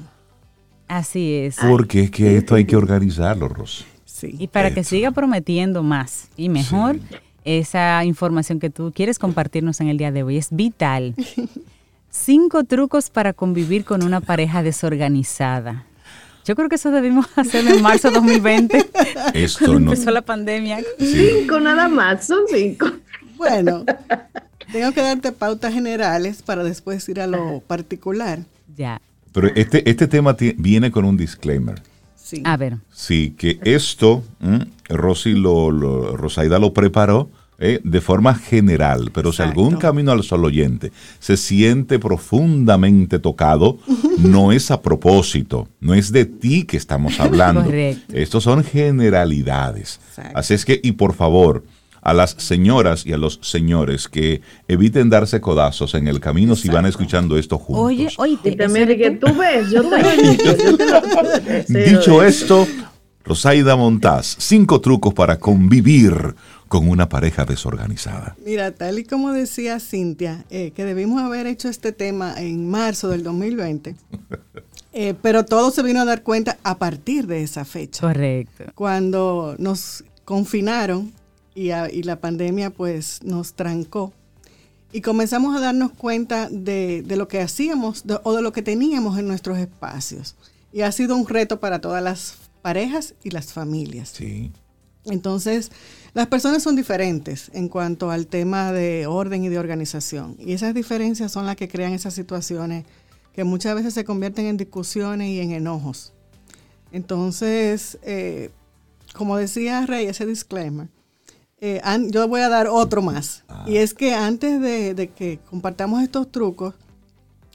Así es. Porque es que esto hay que organizarlo, Rosy. Sí. Y para que siga prometiendo más y mejor, esa información que tú quieres compartirnos en el día de hoy es vital. Cinco trucos para convivir con una pareja desorganizada. Yo creo que eso debimos hacer en marzo de 2020. Esto no. Empezó la pandemia. Cinco nada más, son cinco. Bueno, tengo que darte pautas generales para después ir a lo particular. Ya. Pero este, este tema viene con un disclaimer. Sí. A ver. Sí, que esto, Rosy lo, lo, Rosaida lo preparó eh, de forma general, pero si algún camino al sol oyente se siente profundamente tocado, no es a propósito, no es de ti que estamos hablando. Correcto. Estos son generalidades. Así es que, y por favor, a las señoras y a los señores que eviten darse codazos en el camino si van escuchando esto juntos. Oye, oye, te, también que tú ves, yo te Dicho esto, Rosaida Montaz, cinco trucos para convivir con una pareja desorganizada. Mira, tal y como decía Cintia, eh, que debimos haber hecho este tema en marzo del 2020, eh, pero todo se vino a dar cuenta a partir de esa fecha. Correcto. Cuando nos confinaron y, la pandemia pues nos trancó y comenzamos a darnos cuenta de, lo que hacíamos o de lo que teníamos en nuestros espacios. Y ha sido un reto para todas las parejas y las familias. Sí. Entonces, las personas son diferentes en cuanto al tema de orden y de organización. Y esas diferencias son las que crean esas situaciones que muchas veces se convierten en discusiones y en enojos. Entonces, eh, como decía Rey, ese disclaimer, eh, yo voy a dar otro más. Ah. Y es que antes de, de que compartamos estos trucos,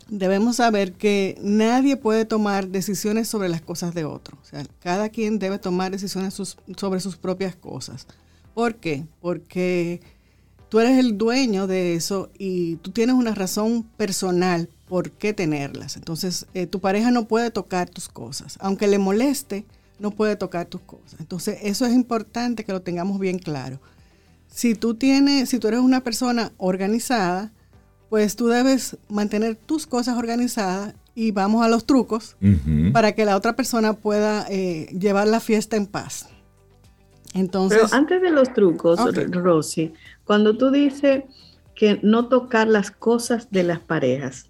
debemos saber que nadie puede tomar decisiones sobre las cosas de otro. O sea, cada quien debe tomar decisiones sobre sus propias cosas. ¿Por qué? Porque tú eres el dueño de eso y tú tienes una razón personal por qué tenerlas. Entonces, eh, tu pareja no puede tocar tus cosas. Aunque le moleste, no puede tocar tus cosas. Entonces, eso es importante que lo tengamos bien claro. Si tú tienes, si tú eres una persona organizada, pues tú debes mantener tus cosas organizadas y vamos a los trucos para que la otra persona pueda eh, llevar la fiesta en paz. Entonces, Pero antes de los trucos, Rosy, cuando tú dices que no tocar las cosas de las parejas,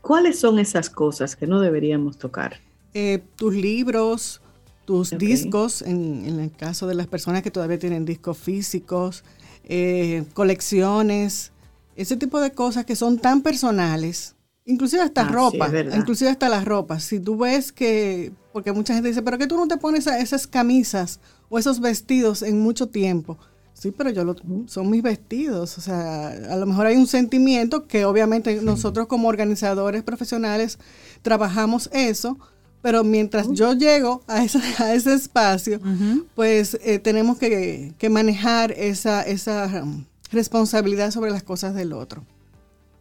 ¿cuáles son esas cosas que no deberíamos tocar? Eh, tus libros, tus discos, en, el caso de las personas que todavía tienen discos físicos, eh, colecciones, ese tipo de cosas que son tan personales, inclusive hasta ah, ropa, inclusive hasta las ropas. Si tú ves que, porque mucha gente dice, pero que tú no te pones esas camisas o esos vestidos en mucho tiempo. Sí, pero yo lo, son mis vestidos. O sea, a lo mejor hay un sentimiento que obviamente nosotros como organizadores profesionales trabajamos eso, pero mientras yo llego a, a ese espacio, pues eh, tenemos que, manejar esa, esa um, responsabilidad sobre las cosas del otro.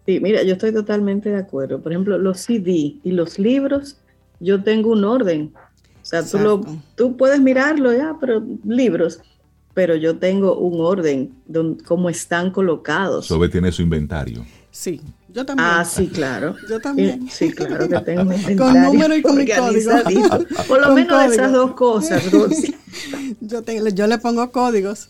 Sí, mira, yo estoy totalmente de acuerdo. Por ejemplo, los CD y los libros, yo tengo un orden. O sea, tú, lo, tú puedes mirarlo ya, pero libros, pero yo tengo un orden donde cómo están colocados. Sobe tiene su inventario. Sí, yo también. Ah, sí, claro. Yo también. Sí, claro que tengo un inventario. Con número y con mi código. Por lo menos esas dos cosas, yo, yo le pongo códigos.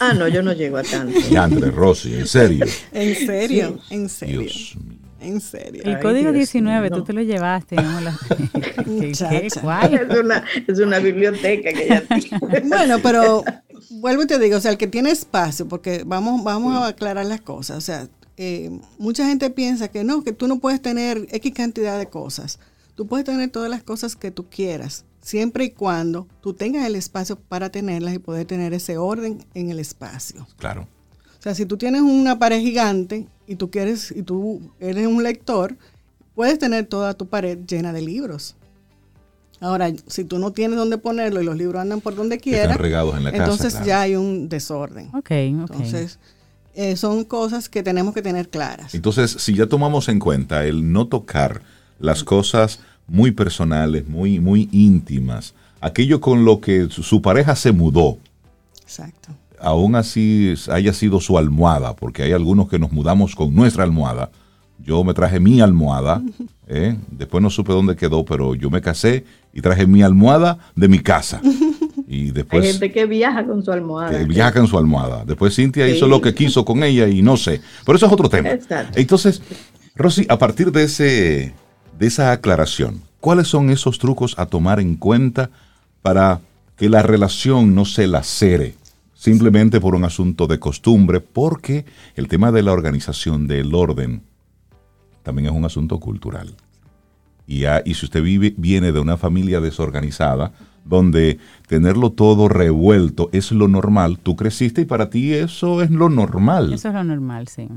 Ah, no, yo no llego a tanto. Y Andrés Rossi, ¿en serio? ¿En serio? ¿En serio? Dios mío. En serio. El código 19, tú te lo llevaste. ¿Qué, ¿Cuál? Es una, es una biblioteca que ya tiene. Bueno, pero vuelvo y te digo, o sea, el que tiene espacio, porque vamos, vamos a aclarar las cosas. O sea, eh, mucha gente piensa que no, que tú no puedes tener X cantidad de cosas. Tú puedes tener todas las cosas que tú quieras, siempre y cuando tú tengas el espacio para tenerlas y poder tener ese orden en el espacio. Claro. O sea, si tú tienes una pared gigante y tú quieres y tú eres un lector, puedes tener toda tu pared llena de libros. Ahora, si tú no tienes dónde ponerlo y los libros andan por donde quiera, regados en la entonces ya hay un desorden. Ok, Entonces, eh, son cosas que tenemos que tener claras. Entonces, si ya tomamos en cuenta el no tocar las cosas muy personales, muy, muy íntimas, aquello con lo que su pareja se mudó. Exacto aún así haya sido su almohada, porque hay algunos que nos mudamos con nuestra almohada. Yo me traje mi almohada, ¿eh? después no supe dónde quedó, pero yo me casé y traje mi almohada de mi casa. Y después, hay gente que viaja con su almohada. Que viaja con su almohada. Después Cintia hizo lo que quiso con ella y no sé. Pero eso es otro tema. Entonces, Rosy, a partir de, ese, de esa aclaración, ¿cuáles son esos trucos a tomar en cuenta para que la relación no se lacere? Simplemente por un asunto de costumbre, porque el tema de la organización del orden también es un asunto cultural. Y, y si usted vive, viene de una familia desorganizada, donde tenerlo todo revuelto es lo normal, tú creciste y para ti eso es lo normal. Eso es lo normal, sí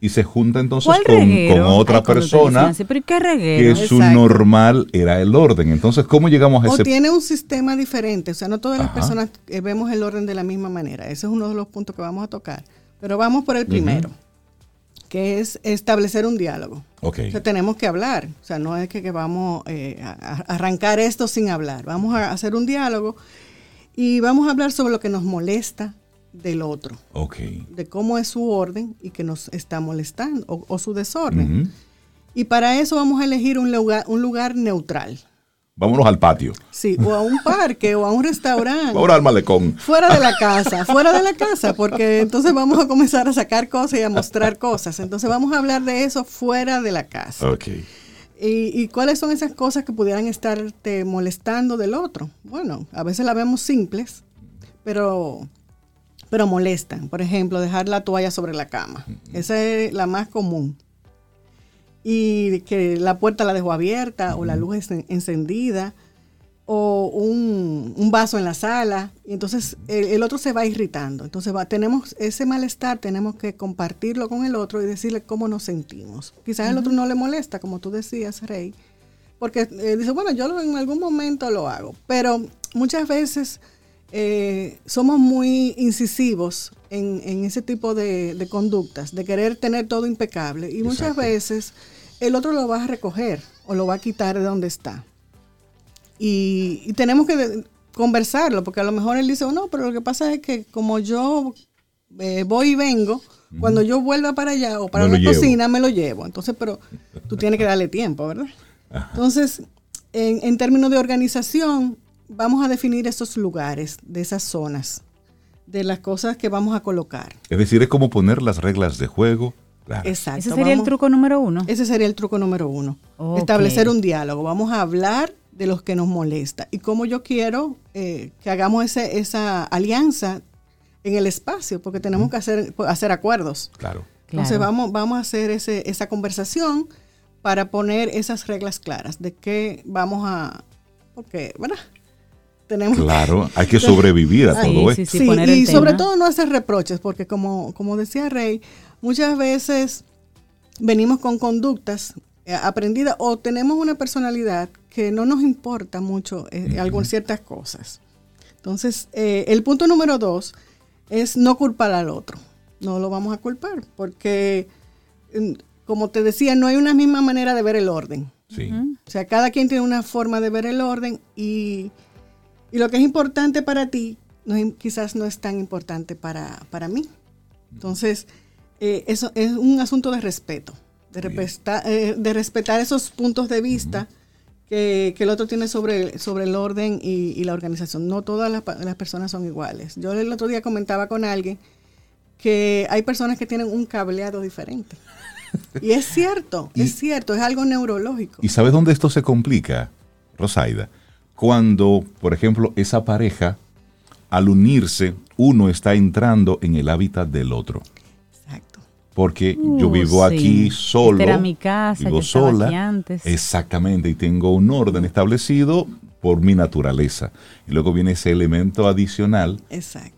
y se junta entonces con, otra persona que su normal era el orden. Entonces, ¿cómo llegamos a ese? O tiene un sistema diferente, o sea, no todas las personas eh, vemos el orden de la misma manera. Ese es uno de los puntos que vamos a tocar. Pero vamos por el primero, que es establecer un diálogo. Okay. O sea, tenemos que hablar, o sea, no es que, vamos eh, a arrancar esto sin hablar. Vamos a hacer un diálogo y vamos a hablar sobre lo que nos molesta, del otro. De cómo es su orden y que nos está molestando o, su desorden. Y para eso vamos a elegir un lugar, un lugar neutral. Vámonos al patio. Sí, o a un parque o a un restaurante. Ahora al malecón. Fuera de la casa, fuera de la casa, porque entonces vamos a comenzar a sacar cosas y a mostrar cosas. Entonces vamos a hablar de eso fuera de la casa. Ok. ¿Y, y cuáles son esas cosas que pudieran estarte molestando del otro? Bueno, a veces las vemos simples, pero pero molestan. Por ejemplo, dejar la toalla sobre la cama. Esa es la más común. Y que la puerta la dejó abierta o la luz encendida o un, vaso en la sala. Y entonces el, otro se va irritando. Entonces va, tenemos ese malestar, tenemos que compartirlo con el otro y decirle cómo nos sentimos. Quizás el otro no le molesta, como tú decías, Rey, porque eh, dice, bueno, yo en algún momento lo hago. Pero muchas veces eh, somos muy incisivos en, ese tipo de, conductas, de querer tener todo impecable. Y muchas veces el otro lo va a recoger o lo va a quitar de donde está. Y, tenemos que conversarlo, porque a lo mejor él dice, oh, no, pero lo que pasa es que como yo eh, voy y vengo, cuando yo vuelva para allá o para la cocina, me lo llevo. Entonces, pero tú tienes que darle tiempo, ¿verdad? Entonces, en, en términos de organización, vamos a definir esos lugares, de esas zonas, de las cosas que vamos a colocar. Es decir, es como poner las reglas de juego. Exacto. Ese sería el truco número uno. Ese sería el truco número uno. Establecer un diálogo. Vamos a hablar de los que nos molesta y cómo yo quiero eh, que hagamos ese, esa alianza en el espacio, porque tenemos que hacer, hacer acuerdos. Claro. Entonces vamos, vamos a hacer ese, esa conversación para poner esas reglas claras de qué vamos a... Porque, bueno, Claro, hay que sobrevivir a todo esto. Sí, y sobre todo no hacer reproches, porque como, como decía Rey, muchas veces venimos con conductas eh, aprendidas o tenemos una personalidad que no nos importa mucho eh, algunas ciertas cosas. Entonces, eh, el punto número dos es no culpar al otro. No lo vamos a culpar, porque como te decía, no hay una misma manera de ver el orden. Sí. O sea, cada quien tiene una forma de ver el orden y, lo que es importante para ti no, quizás no es tan importante para, para mí. Entonces, eh, eso es un asunto de respeto, de, respetar, eh, de respetar esos puntos de vista que, el otro tiene sobre, sobre el orden y, la organización. No todas las, las, personas son iguales. Yo el otro día comentaba con alguien que hay personas que tienen un cableado diferente. Y es cierto, es cierto, es algo neurológico. ¿Y sabes dónde esto se complica, Rosaida? Cuando, por ejemplo, esa pareja, al unirse, uno está entrando en el hábitat del otro. Exacto. Porque yo uh, vivo aquí solo. era mi casa, vivo sola. Antes. Exactamente, y tengo un orden establecido por mi naturaleza. Y luego viene ese elemento adicional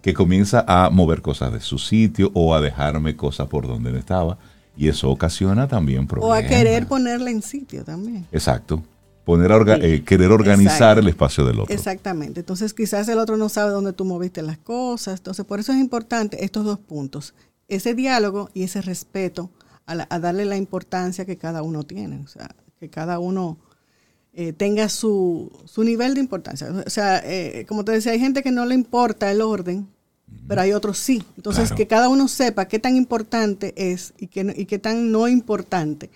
que comienza a mover cosas de su sitio o a dejarme cosas por donde no estaba. Y eso ocasiona también problemas. O a querer ponerla en sitio también. Exacto. Poner eh, querer organizar el espacio del otro. Exactamente. Entonces quizás el otro no sabe dónde tú moviste las cosas. Entonces por eso es importante estos dos puntos. Ese diálogo y ese respeto a, darle la importancia que cada uno tiene. O sea, que cada uno eh, tenga su, su, nivel de importancia. O sea, eh, como te decía, hay gente que no le importa el orden, pero hay otros sí. Entonces, que cada uno sepa qué tan importante es y qué, y qué tan no importante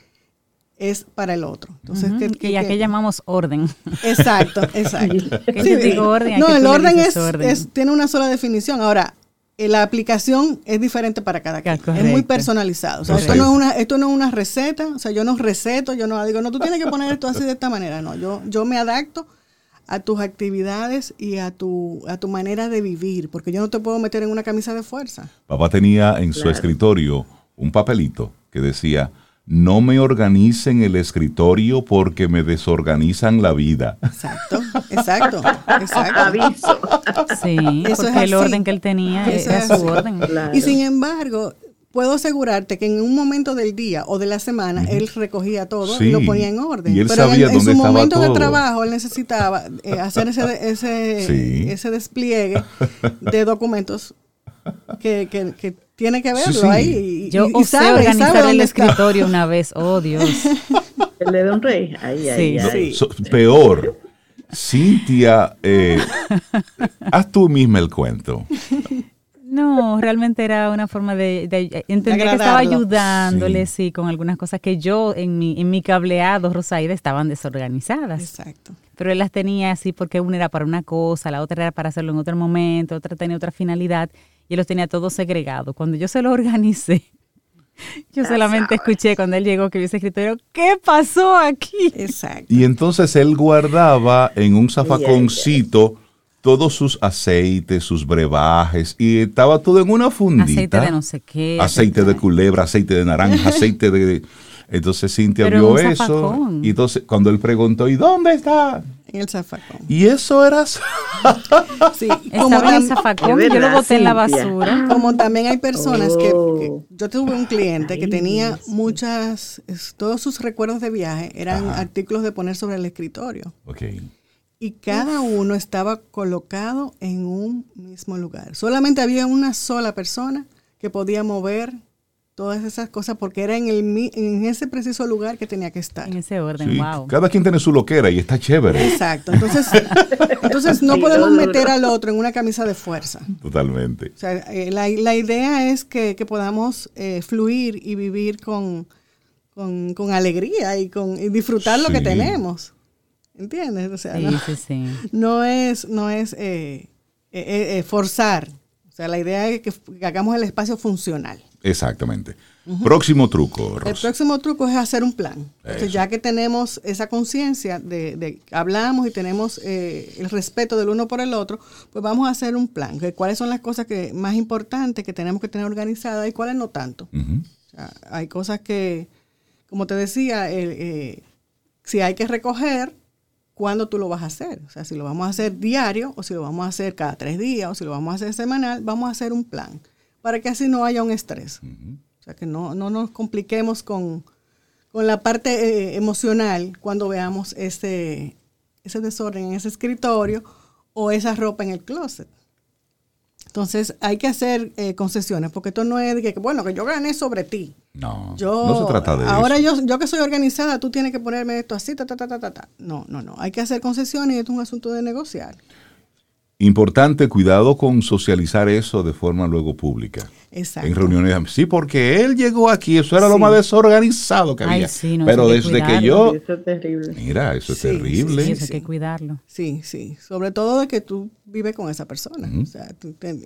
es para el otro. Entonces, que, ya que, llamamos orden. Exacto, exacto. no, el orden, es, tiene una sola definición. Ahora, eh, la aplicación es diferente para cada quien. Es muy personalizado. O sea, esto, no es una, esto no es una receta. O sea, yo no receto, yo no digo, no, tú tienes que poner esto así de esta manera. No, yo, yo me adapto a tus actividades y a tu, a tu manera de vivir, porque yo no te puedo meter en una camisa de fuerza. Papá tenía en su escritorio un papelito que decía, no me organicen el escritorio porque me desorganizan la vida. Exacto, exacto, exacto. Aviso. Sí, Eso porque es el orden que él tenía era su orden. Y sin embargo, puedo asegurarte que en un momento del día o de la semana él recogía todo y lo ponía en orden. Pero en, su momento de trabajo él necesitaba eh, hacer ese, ese, ese despliegue de documentos que, que, tiene que verlo ahí. Yo y, usé organizar el escritorio una vez, oh Dios. El de Don Rey, ahí, ahí, peor. Cintia, eh, haz tú misma el cuento. No, realmente era una forma de, entender que estaba ayudándole, sí. con algunas cosas que yo en mi, en mi cableado, Rosaida, estaban desorganizadas. Exacto. Pero él las tenía así porque una era para una cosa, la otra era para hacerlo en otro momento, otra tenía otra finalidad y él los tenía todos segregados. Cuando yo se lo organicé, yo solamente escuché cuando él llegó que hubiese escrito, ¿qué pasó aquí? Exacto. Y entonces él guardaba en un zafaconcito todos sus aceites, sus brebajes, y estaba todo en una fundita. Aceite de no sé qué. Aceite de culebra, aceite de naranja, aceite de... Entonces Cintia vio eso, y entonces cuando él preguntó, ¿y dónde está? En el zafacón. Y eso era... sí, como en el zafacón, yo lo boté en la basura. Como también hay personas que, oh. Yo tuve un cliente que tenía muchas... Todos sus recuerdos de viaje eran artículos de poner sobre el escritorio. Ok y cada uno estaba colocado en un mismo lugar. Solamente había una sola persona que podía mover todas esas cosas porque era en, el, en ese preciso lugar que tenía que estar. En ese orden, wow. Cada quien tiene su loquera y está chévere. Exacto. Entonces, entonces no podemos meter al otro en una camisa de fuerza. Totalmente. O sea, eh, la, la, idea es que, que podamos eh, fluir y vivir con, con, con alegría y, con, y disfrutar lo que tenemos. ¿Entiendes? O sea, no, es, no es eh, eh, eh, forzar. O sea, la idea es que, hagamos el espacio funcional. Exactamente. Próximo truco. El próximo truco es hacer un plan. Entonces, ya que tenemos esa conciencia de, de, hablamos y tenemos el respeto del uno por el otro, pues vamos a hacer un plan. ¿Cuáles son las cosas que más importantes que tenemos que tener organizadas y cuáles no tanto? hay cosas que, como te decía, si hay que recoger, cuándo tú lo vas a hacer. O sea, si lo vamos a hacer diario o si lo vamos a hacer cada tres días o si lo vamos a hacer semanal, vamos a hacer un plan para que así no haya un estrés. O sea, que no, no nos compliquemos con, la parte eh, emocional cuando veamos ese, ese desorden en ese escritorio o esa ropa en el closet. Entonces hay que hacer eh, concesiones porque esto no es de que, bueno, que yo gané sobre ti. No, yo, no se trata de ahora yo, yo que soy organizada, tú tienes que ponerme esto así, ta, ta, ta, ta, ta. No, no, no. Hay que hacer concesiones y esto es un asunto de negociar. Importante, cuidado con socializar eso de forma luego pública. Exacto. En reuniones. Sí, porque él llegó aquí, eso era lo más desorganizado que había. Pero desde que yo. Eso es terrible. Mira, eso es terrible. Sí, eso hay que cuidarlo. Sí, sí. Sobre todo de que tú vives con esa persona. O sea,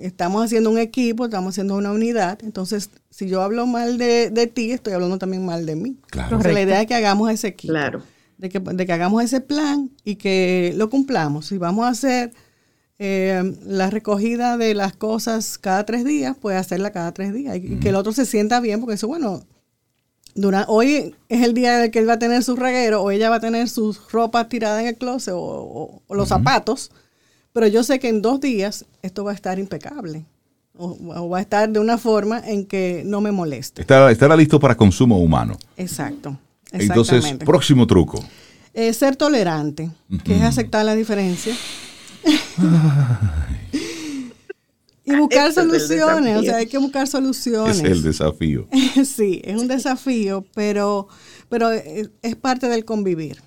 estamos haciendo un equipo, estamos haciendo una unidad. Entonces, si yo hablo mal de, ti, estoy hablando también mal de mí. Claro. Entonces, la idea es que hagamos ese equipo. Claro. De que, de que hagamos ese plan y que lo cumplamos. Si vamos a hacer eh, la recogida de las cosas cada tres días, puede hacerla cada tres días y, que el otro se sienta bien, porque eso, bueno, hoy es el día de que él va a tener su reguero o ella va a tener sus ropas tiradas en el closet o, los zapatos, pero yo sé que en dos días esto va a estar impecable. O, va a estar de una forma en que no me moleste. Estará, listo para consumo humano. Exacto. Entonces, próximo truco. Eh, ser tolerante, que es aceptar la diferencia y buscar soluciones, o sea, hay que buscar soluciones. Es el desafío. sí, es un desafío, pero, pero es parte del convivir.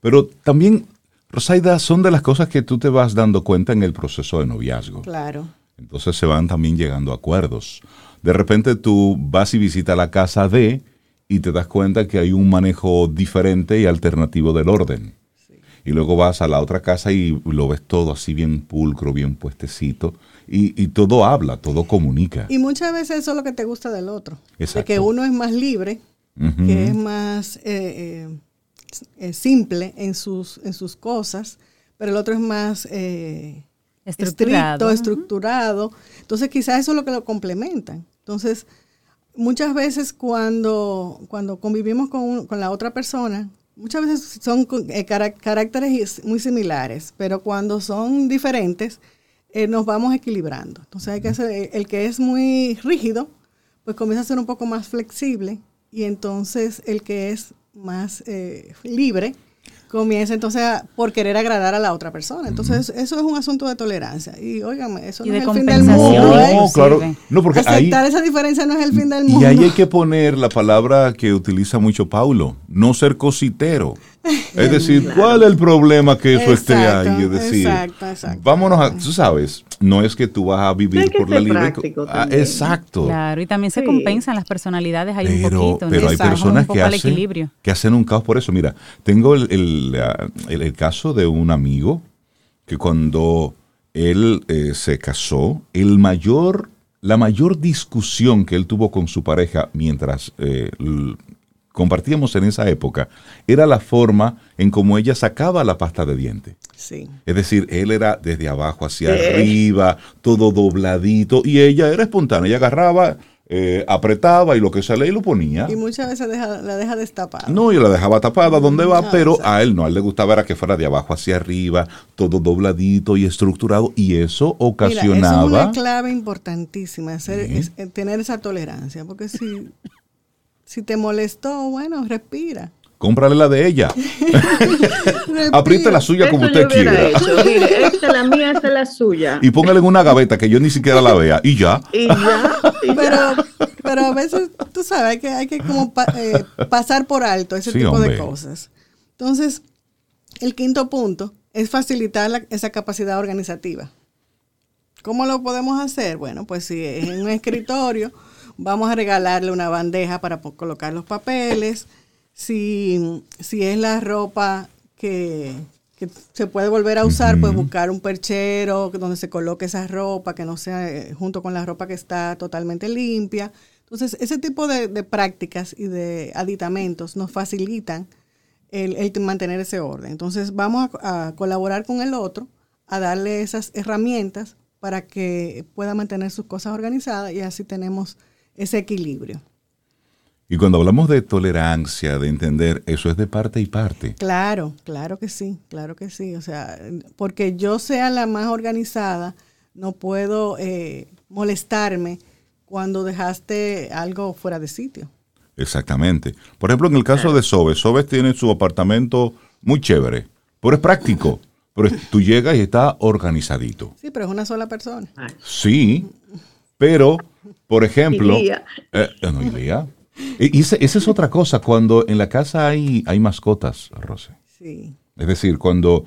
Pero también, Rosaida, son de las cosas que tú te vas dando cuenta en el proceso de noviazgo. Claro. Entonces se van también llegando a acuerdos. De repente tú vas y visitas la casa de y te das cuenta que hay un manejo diferente y alternativo del orden y luego vas a la otra casa y lo ves todo así bien pulcro, bien puestecito, y, todo habla, todo comunica. Y muchas veces eso es lo que te gusta del otro, de que uno es más libre, que es más eh, eh, eh, simple en sus, en sus cosas, pero el otro es más... Estructurado. estricto, estructurado. Entonces quizás eso es lo que lo complementan. Entonces, muchas veces cuando, cuando convivimos con, con la otra persona, muchas veces son eh, caracteres muy similares, pero cuando son diferentes, eh, nos vamos equilibrando. Entonces hay que hacer, eh, el que es muy rígido, pues comienza a ser un poco más flexible y entonces el que es más libre, comienza entonces por querer agradar a la otra persona. Entonces, eso es un asunto de tolerancia. Y óigame, eso no es el fin del mundo. No, claro. No, porque Aceptar esa diferencia no es el fin del mundo. Y ahí hay que poner la palabra que utiliza mucho Paulo, no ser cositero. Es decir, ¿cuál es el problema que eso esté ahí? Es decir, exacto, exacto. vámonos a, tú sabes, no es que tú vas a vivir por la libre. Ah, exacto. Claro, y también se compensan las personalidades ahí un poquito. Pero hay personas que hacen, que hacen un caos por eso. Mira, tengo el, el, el, caso de un amigo que cuando él eh, se casó, el mayor, la mayor discusión que él tuvo con su pareja mientras eh, compartíamos en esa época era la forma en cómo ella sacaba la pasta de diente. Sí. Es decir, él era desde abajo hacia arriba, todo dobladito, y ella era espontánea, ella agarraba, eh, apretaba y lo que sale y lo ponía. Y muchas veces la deja destapada. No, y la dejaba tapada donde va, ah, pero a él no, a él le gustaba era que fuera de abajo hacia arriba, todo dobladito y estructurado, y eso ocasionaba... Mira, es una clave importantísima, hacer, tener esa tolerancia, porque si si te molestó, bueno, respira. Cómprale la de ella. Apriete la suya como usted quiera. Mire, esta es la mía, esta es la suya. Y póngale en una gaveta que yo ni siquiera la vea. Y ya. Y ya. pero, pero a veces, tú sabes, hay que, hay que como eh, pasar por alto ese tipo de cosas. Entonces, el quinto punto es facilitar esa capacidad organizativa. ¿Cómo lo podemos hacer? Bueno, pues si es en un escritorio vamos a regalarle una bandeja para colocar los papeles. Si, si es la ropa que, se puede volver a usar, pues buscar un perchero donde se coloque esa ropa, que no sea eh, junto con la ropa que está totalmente limpia. Entonces, ese tipo de, prácticas y de aditamentos nos facilitan el, mantener ese orden. Entonces, vamos a colaborar con el otro, a darle esas herramientas para que pueda mantener sus cosas organizadas y así tenemos ese equilibrio. Y cuando hablamos de tolerancia, de entender, eso es de parte y parte. Claro, claro que sí, claro que sí. O sea, porque yo sea la más organizada, no puedo eh, molestarme cuando dejaste algo fuera de sitio. Exactamente. Por ejemplo, en el caso de Sobe, Sobe tiene su apartamento muy chévere, pero es práctico. Pero tú llegas y está organizadito. Sí, pero es una sola persona. Sí, pero, por ejemplo, eh, no, Y esa, es otra cosa, cuando en la casa hay, hay mascotas, Rosy. Sí. Es decir, cuando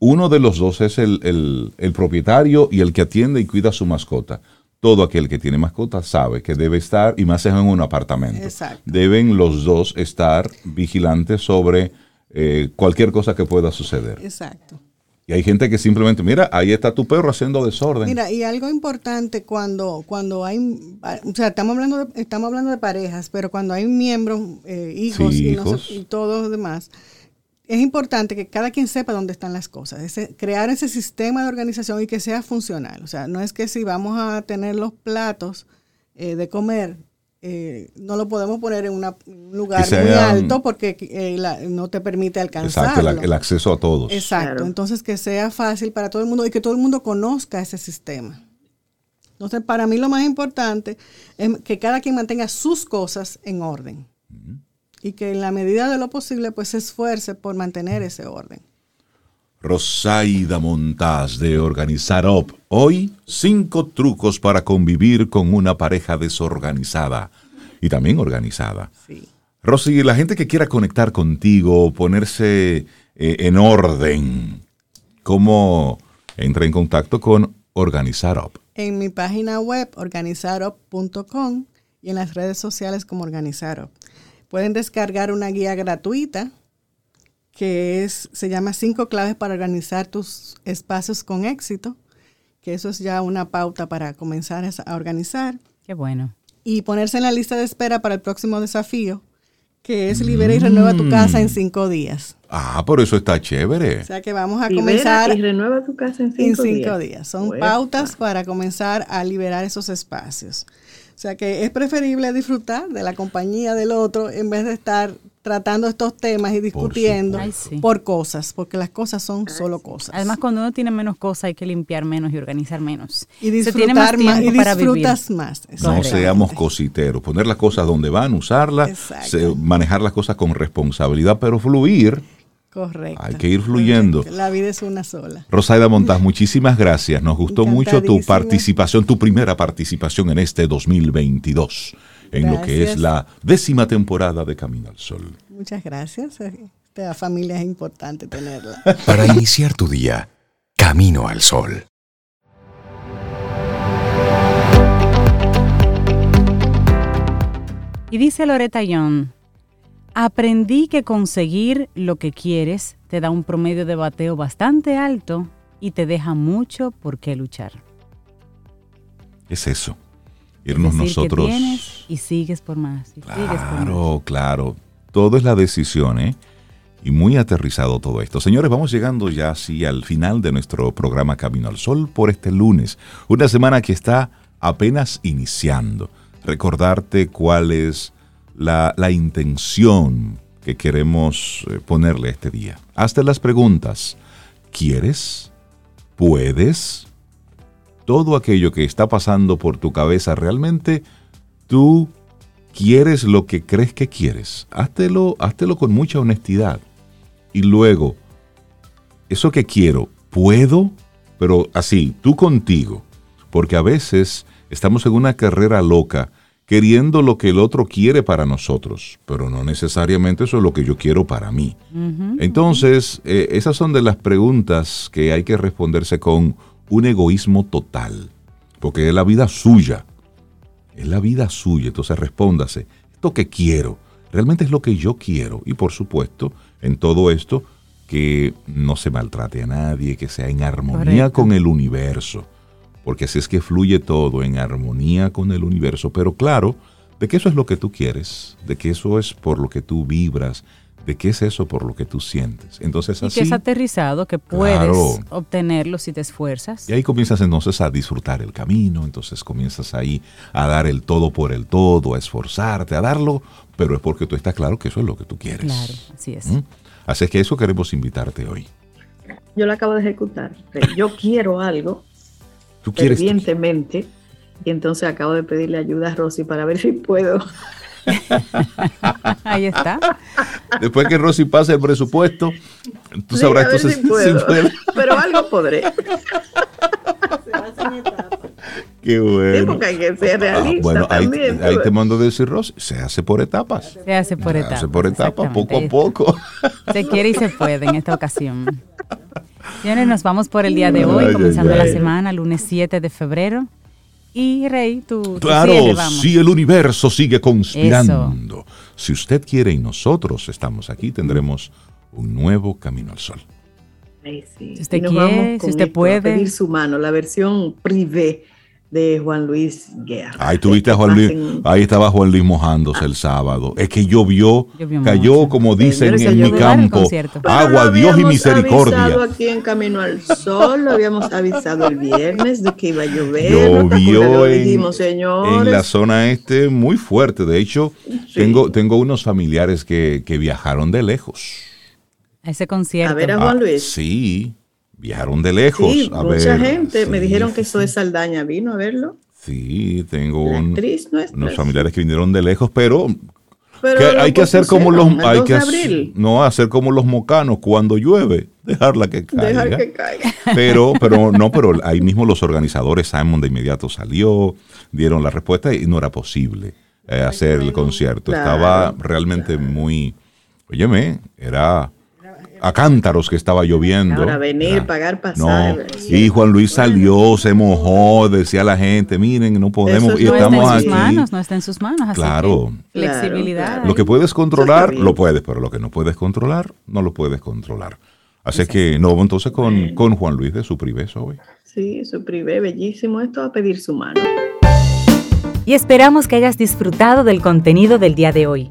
uno de los dos es el, el, propietario y el que atiende y cuida a su mascota. Todo aquel que tiene mascota sabe que debe estar, y más en un apartamento, Exacto. deben los dos estar vigilantes sobre eh, cualquier cosa que pueda suceder. Exacto. Y hay gente que simplemente, mira, ahí está tu perro haciendo desorden. Mira, y algo importante cuando, cuando hay, o sea, estamos hablando de, estamos hablando de parejas, pero cuando hay miembros, eh, hijos, y, y todos los demás, es importante que cada quien sepa dónde están las cosas, crear ese sistema de organización y que sea funcional. O sea, no es que si vamos a tener los platos eh, de comer, eh, no lo podemos poner en un lugar muy alto porque eh, no te permite alcanzar. Exacto, el, acceso a todos. Exacto, entonces que sea fácil para todo el mundo y que todo el mundo conozca ese sistema. Entonces, para mí lo más importante es que cada quien mantenga sus cosas en orden y que en la medida de lo posible pues se esfuerce por mantener ese orden. Rosaida Montaz de Organizar Up. Hoy, cinco trucos para convivir con una pareja desorganizada y también organizada. Sí. Rosy, la gente que quiera conectar contigo, ponerse eh, en orden, ¿cómo entra en contacto con Organizar Up? En mi página web, organizarup.com y en las redes sociales como Organizar Up. Pueden descargar una guía gratuita que es, se llama Cinco claves para organizar tus espacios con éxito, que eso es ya una pauta para comenzar a organizar. Qué bueno. Y ponerse en la lista de espera para el próximo desafío, que es libera y renueva tu casa en mm. cinco días. Ah, por eso está chévere. O sea que vamos a comenzar. Y renueva tu casa en cinco, en cinco días. Son pautas para comenzar a liberar esos espacios. O sea que es preferible disfrutar de la compañía del otro en vez de estar tratando estos temas y discutiendo por, cosas, porque las cosas son solo cosas. Además, cuando uno tiene menos cosas hay que limpiar menos y organizar menos. Y disfrutar más, y disfrutas más. No seamos cositeros, poner las cosas donde van, usarlas, manejar las cosas con responsabilidad, pero fluir Correcto. Hay que ir fluyendo. La vida es una sola. Rosaida Montaz, muchísimas gracias. Nos gustó mucho tu participación, tu primera participación en este 2022, en lo que es la décima temporada de Camino al Sol. Muchas gracias. Esta familia es importante tenerla. Para iniciar tu día, Camino al Sol. Y dice Loretta Young, Aprendí que conseguir lo que quieres te da un promedio de bateo bastante alto y te deja mucho por qué luchar. Es eso. Irnos nosotros. y sigues por más. claro, claro. Todo es la decisión, ¿eh? Y muy aterrizado todo esto. Señores, vamos llegando ya así al final de nuestro programa Camino al Sol por este lunes. Una semana que está apenas iniciando. Recordarte cuál es la, intención que queremos eh, ponerle este día. Hazte las preguntas. ¿Quieres? ¿Puedes? Todo aquello que está pasando por tu cabeza, ¿realmente tú quieres lo que crees que quieres? Háztelo, háztelo con mucha honestidad. Y luego, eso que quiero, ¿puedo? Pero así, tú contigo. Porque a veces estamos en una carrera loca queriendo lo que el otro quiere para nosotros, pero no necesariamente eso es lo que yo quiero para mí. Entonces, eh, esas son de las preguntas que hay que responderse con un egoísmo total, porque es la vida suya, es la vida suya, entonces respóndase, esto que quiero, realmente es lo que yo quiero, y por supuesto, en todo esto, que no se maltrate a nadie, que sea en armonía con el universo porque así es que fluye todo en armonía con el universo, pero claro, de que eso es lo que tú quieres, de que eso es por lo que tú vibras, de que es eso por lo que tú sientes. Entonces así... Y que es aterrizado, que puedes obtenerlo si te esfuerzas. Y ahí comienzas entonces a disfrutar el camino, entonces comienzas ahí a dar el todo por el todo, a esforzarte, a darlo, pero es porque tú estás claro que eso es lo que tú quieres. Claro, así es. ¿Mm? Así es que eso queremos invitarte hoy. Yo lo acabo de ejecutar. Yo quiero algo ¿Tú fervientemente. Y entonces acabo de pedirle ayuda a Rosy para ver si puedo. Ahí está. Después que Rosy pase el presupuesto, tú sabrás entonces si, puedo. Pero algo podré. Qué Qué bueno. porque hay que ser ah, bueno, también. Ahí, te mando a decir, Rosy, se hace por etapas. Se hace por etapas. Se hace por etapas, poco a poco. Se quiere y se puede en esta ocasión. Señores, nos vamos por el día de hoy, comenzando la semana, lunes 7 de febrero. Y Rey, tú. Claro, si el universo sigue conspirando. Si usted quiere y nosotros estamos aquí, tendremos un nuevo camino al sol. Si usted quiere, si usted puede. pedir su mano, la versión privé de Juan Luis Guerra. Ahí tuviste a Juan Luis, ahí estaba Juan Luis mojándose el sábado. Es que llovió, cayó como dicen en mi campo, agua, Dios y misericordia. Avisado aquí en Camino al Sol, lo habíamos avisado el viernes de que iba a llover. Llovió en, en, la zona este muy fuerte. De hecho, tengo, tengo unos familiares que, que viajaron de lejos a ese concierto. A ver a Juan ah, Luis. sí, viajaron de lejos. Sí, mucha gente. me dijeron que eso es Saldaña vino a verlo. Sí, tengo unos familiares que vinieron de lejos, pero, hay que hacer como los hay que no hacer como los mocanos cuando llueve, dejarla que caiga. Dejar que caiga. Pero pero no, pero ahí mismo los organizadores Simon de inmediato salió, dieron la respuesta y no era posible eh, hacer el concierto. Estaba realmente muy Óyeme, era a cántaros que estaba lloviendo. Para venir, pagar pasaje. Y Juan Luis salió, se mojó, decía a la gente, miren, no podemos, y no estamos está en sus manos, no está en sus manos. claro. flexibilidad. Lo que puedes controlar, lo puedes, pero lo que no puedes controlar, no lo puedes controlar. Así que, no, entonces con, con Juan Luis de su privé hoy. Sí, su privé, bellísimo. Esto a pedir su mano. Y esperamos que hayas disfrutado del contenido del día de hoy.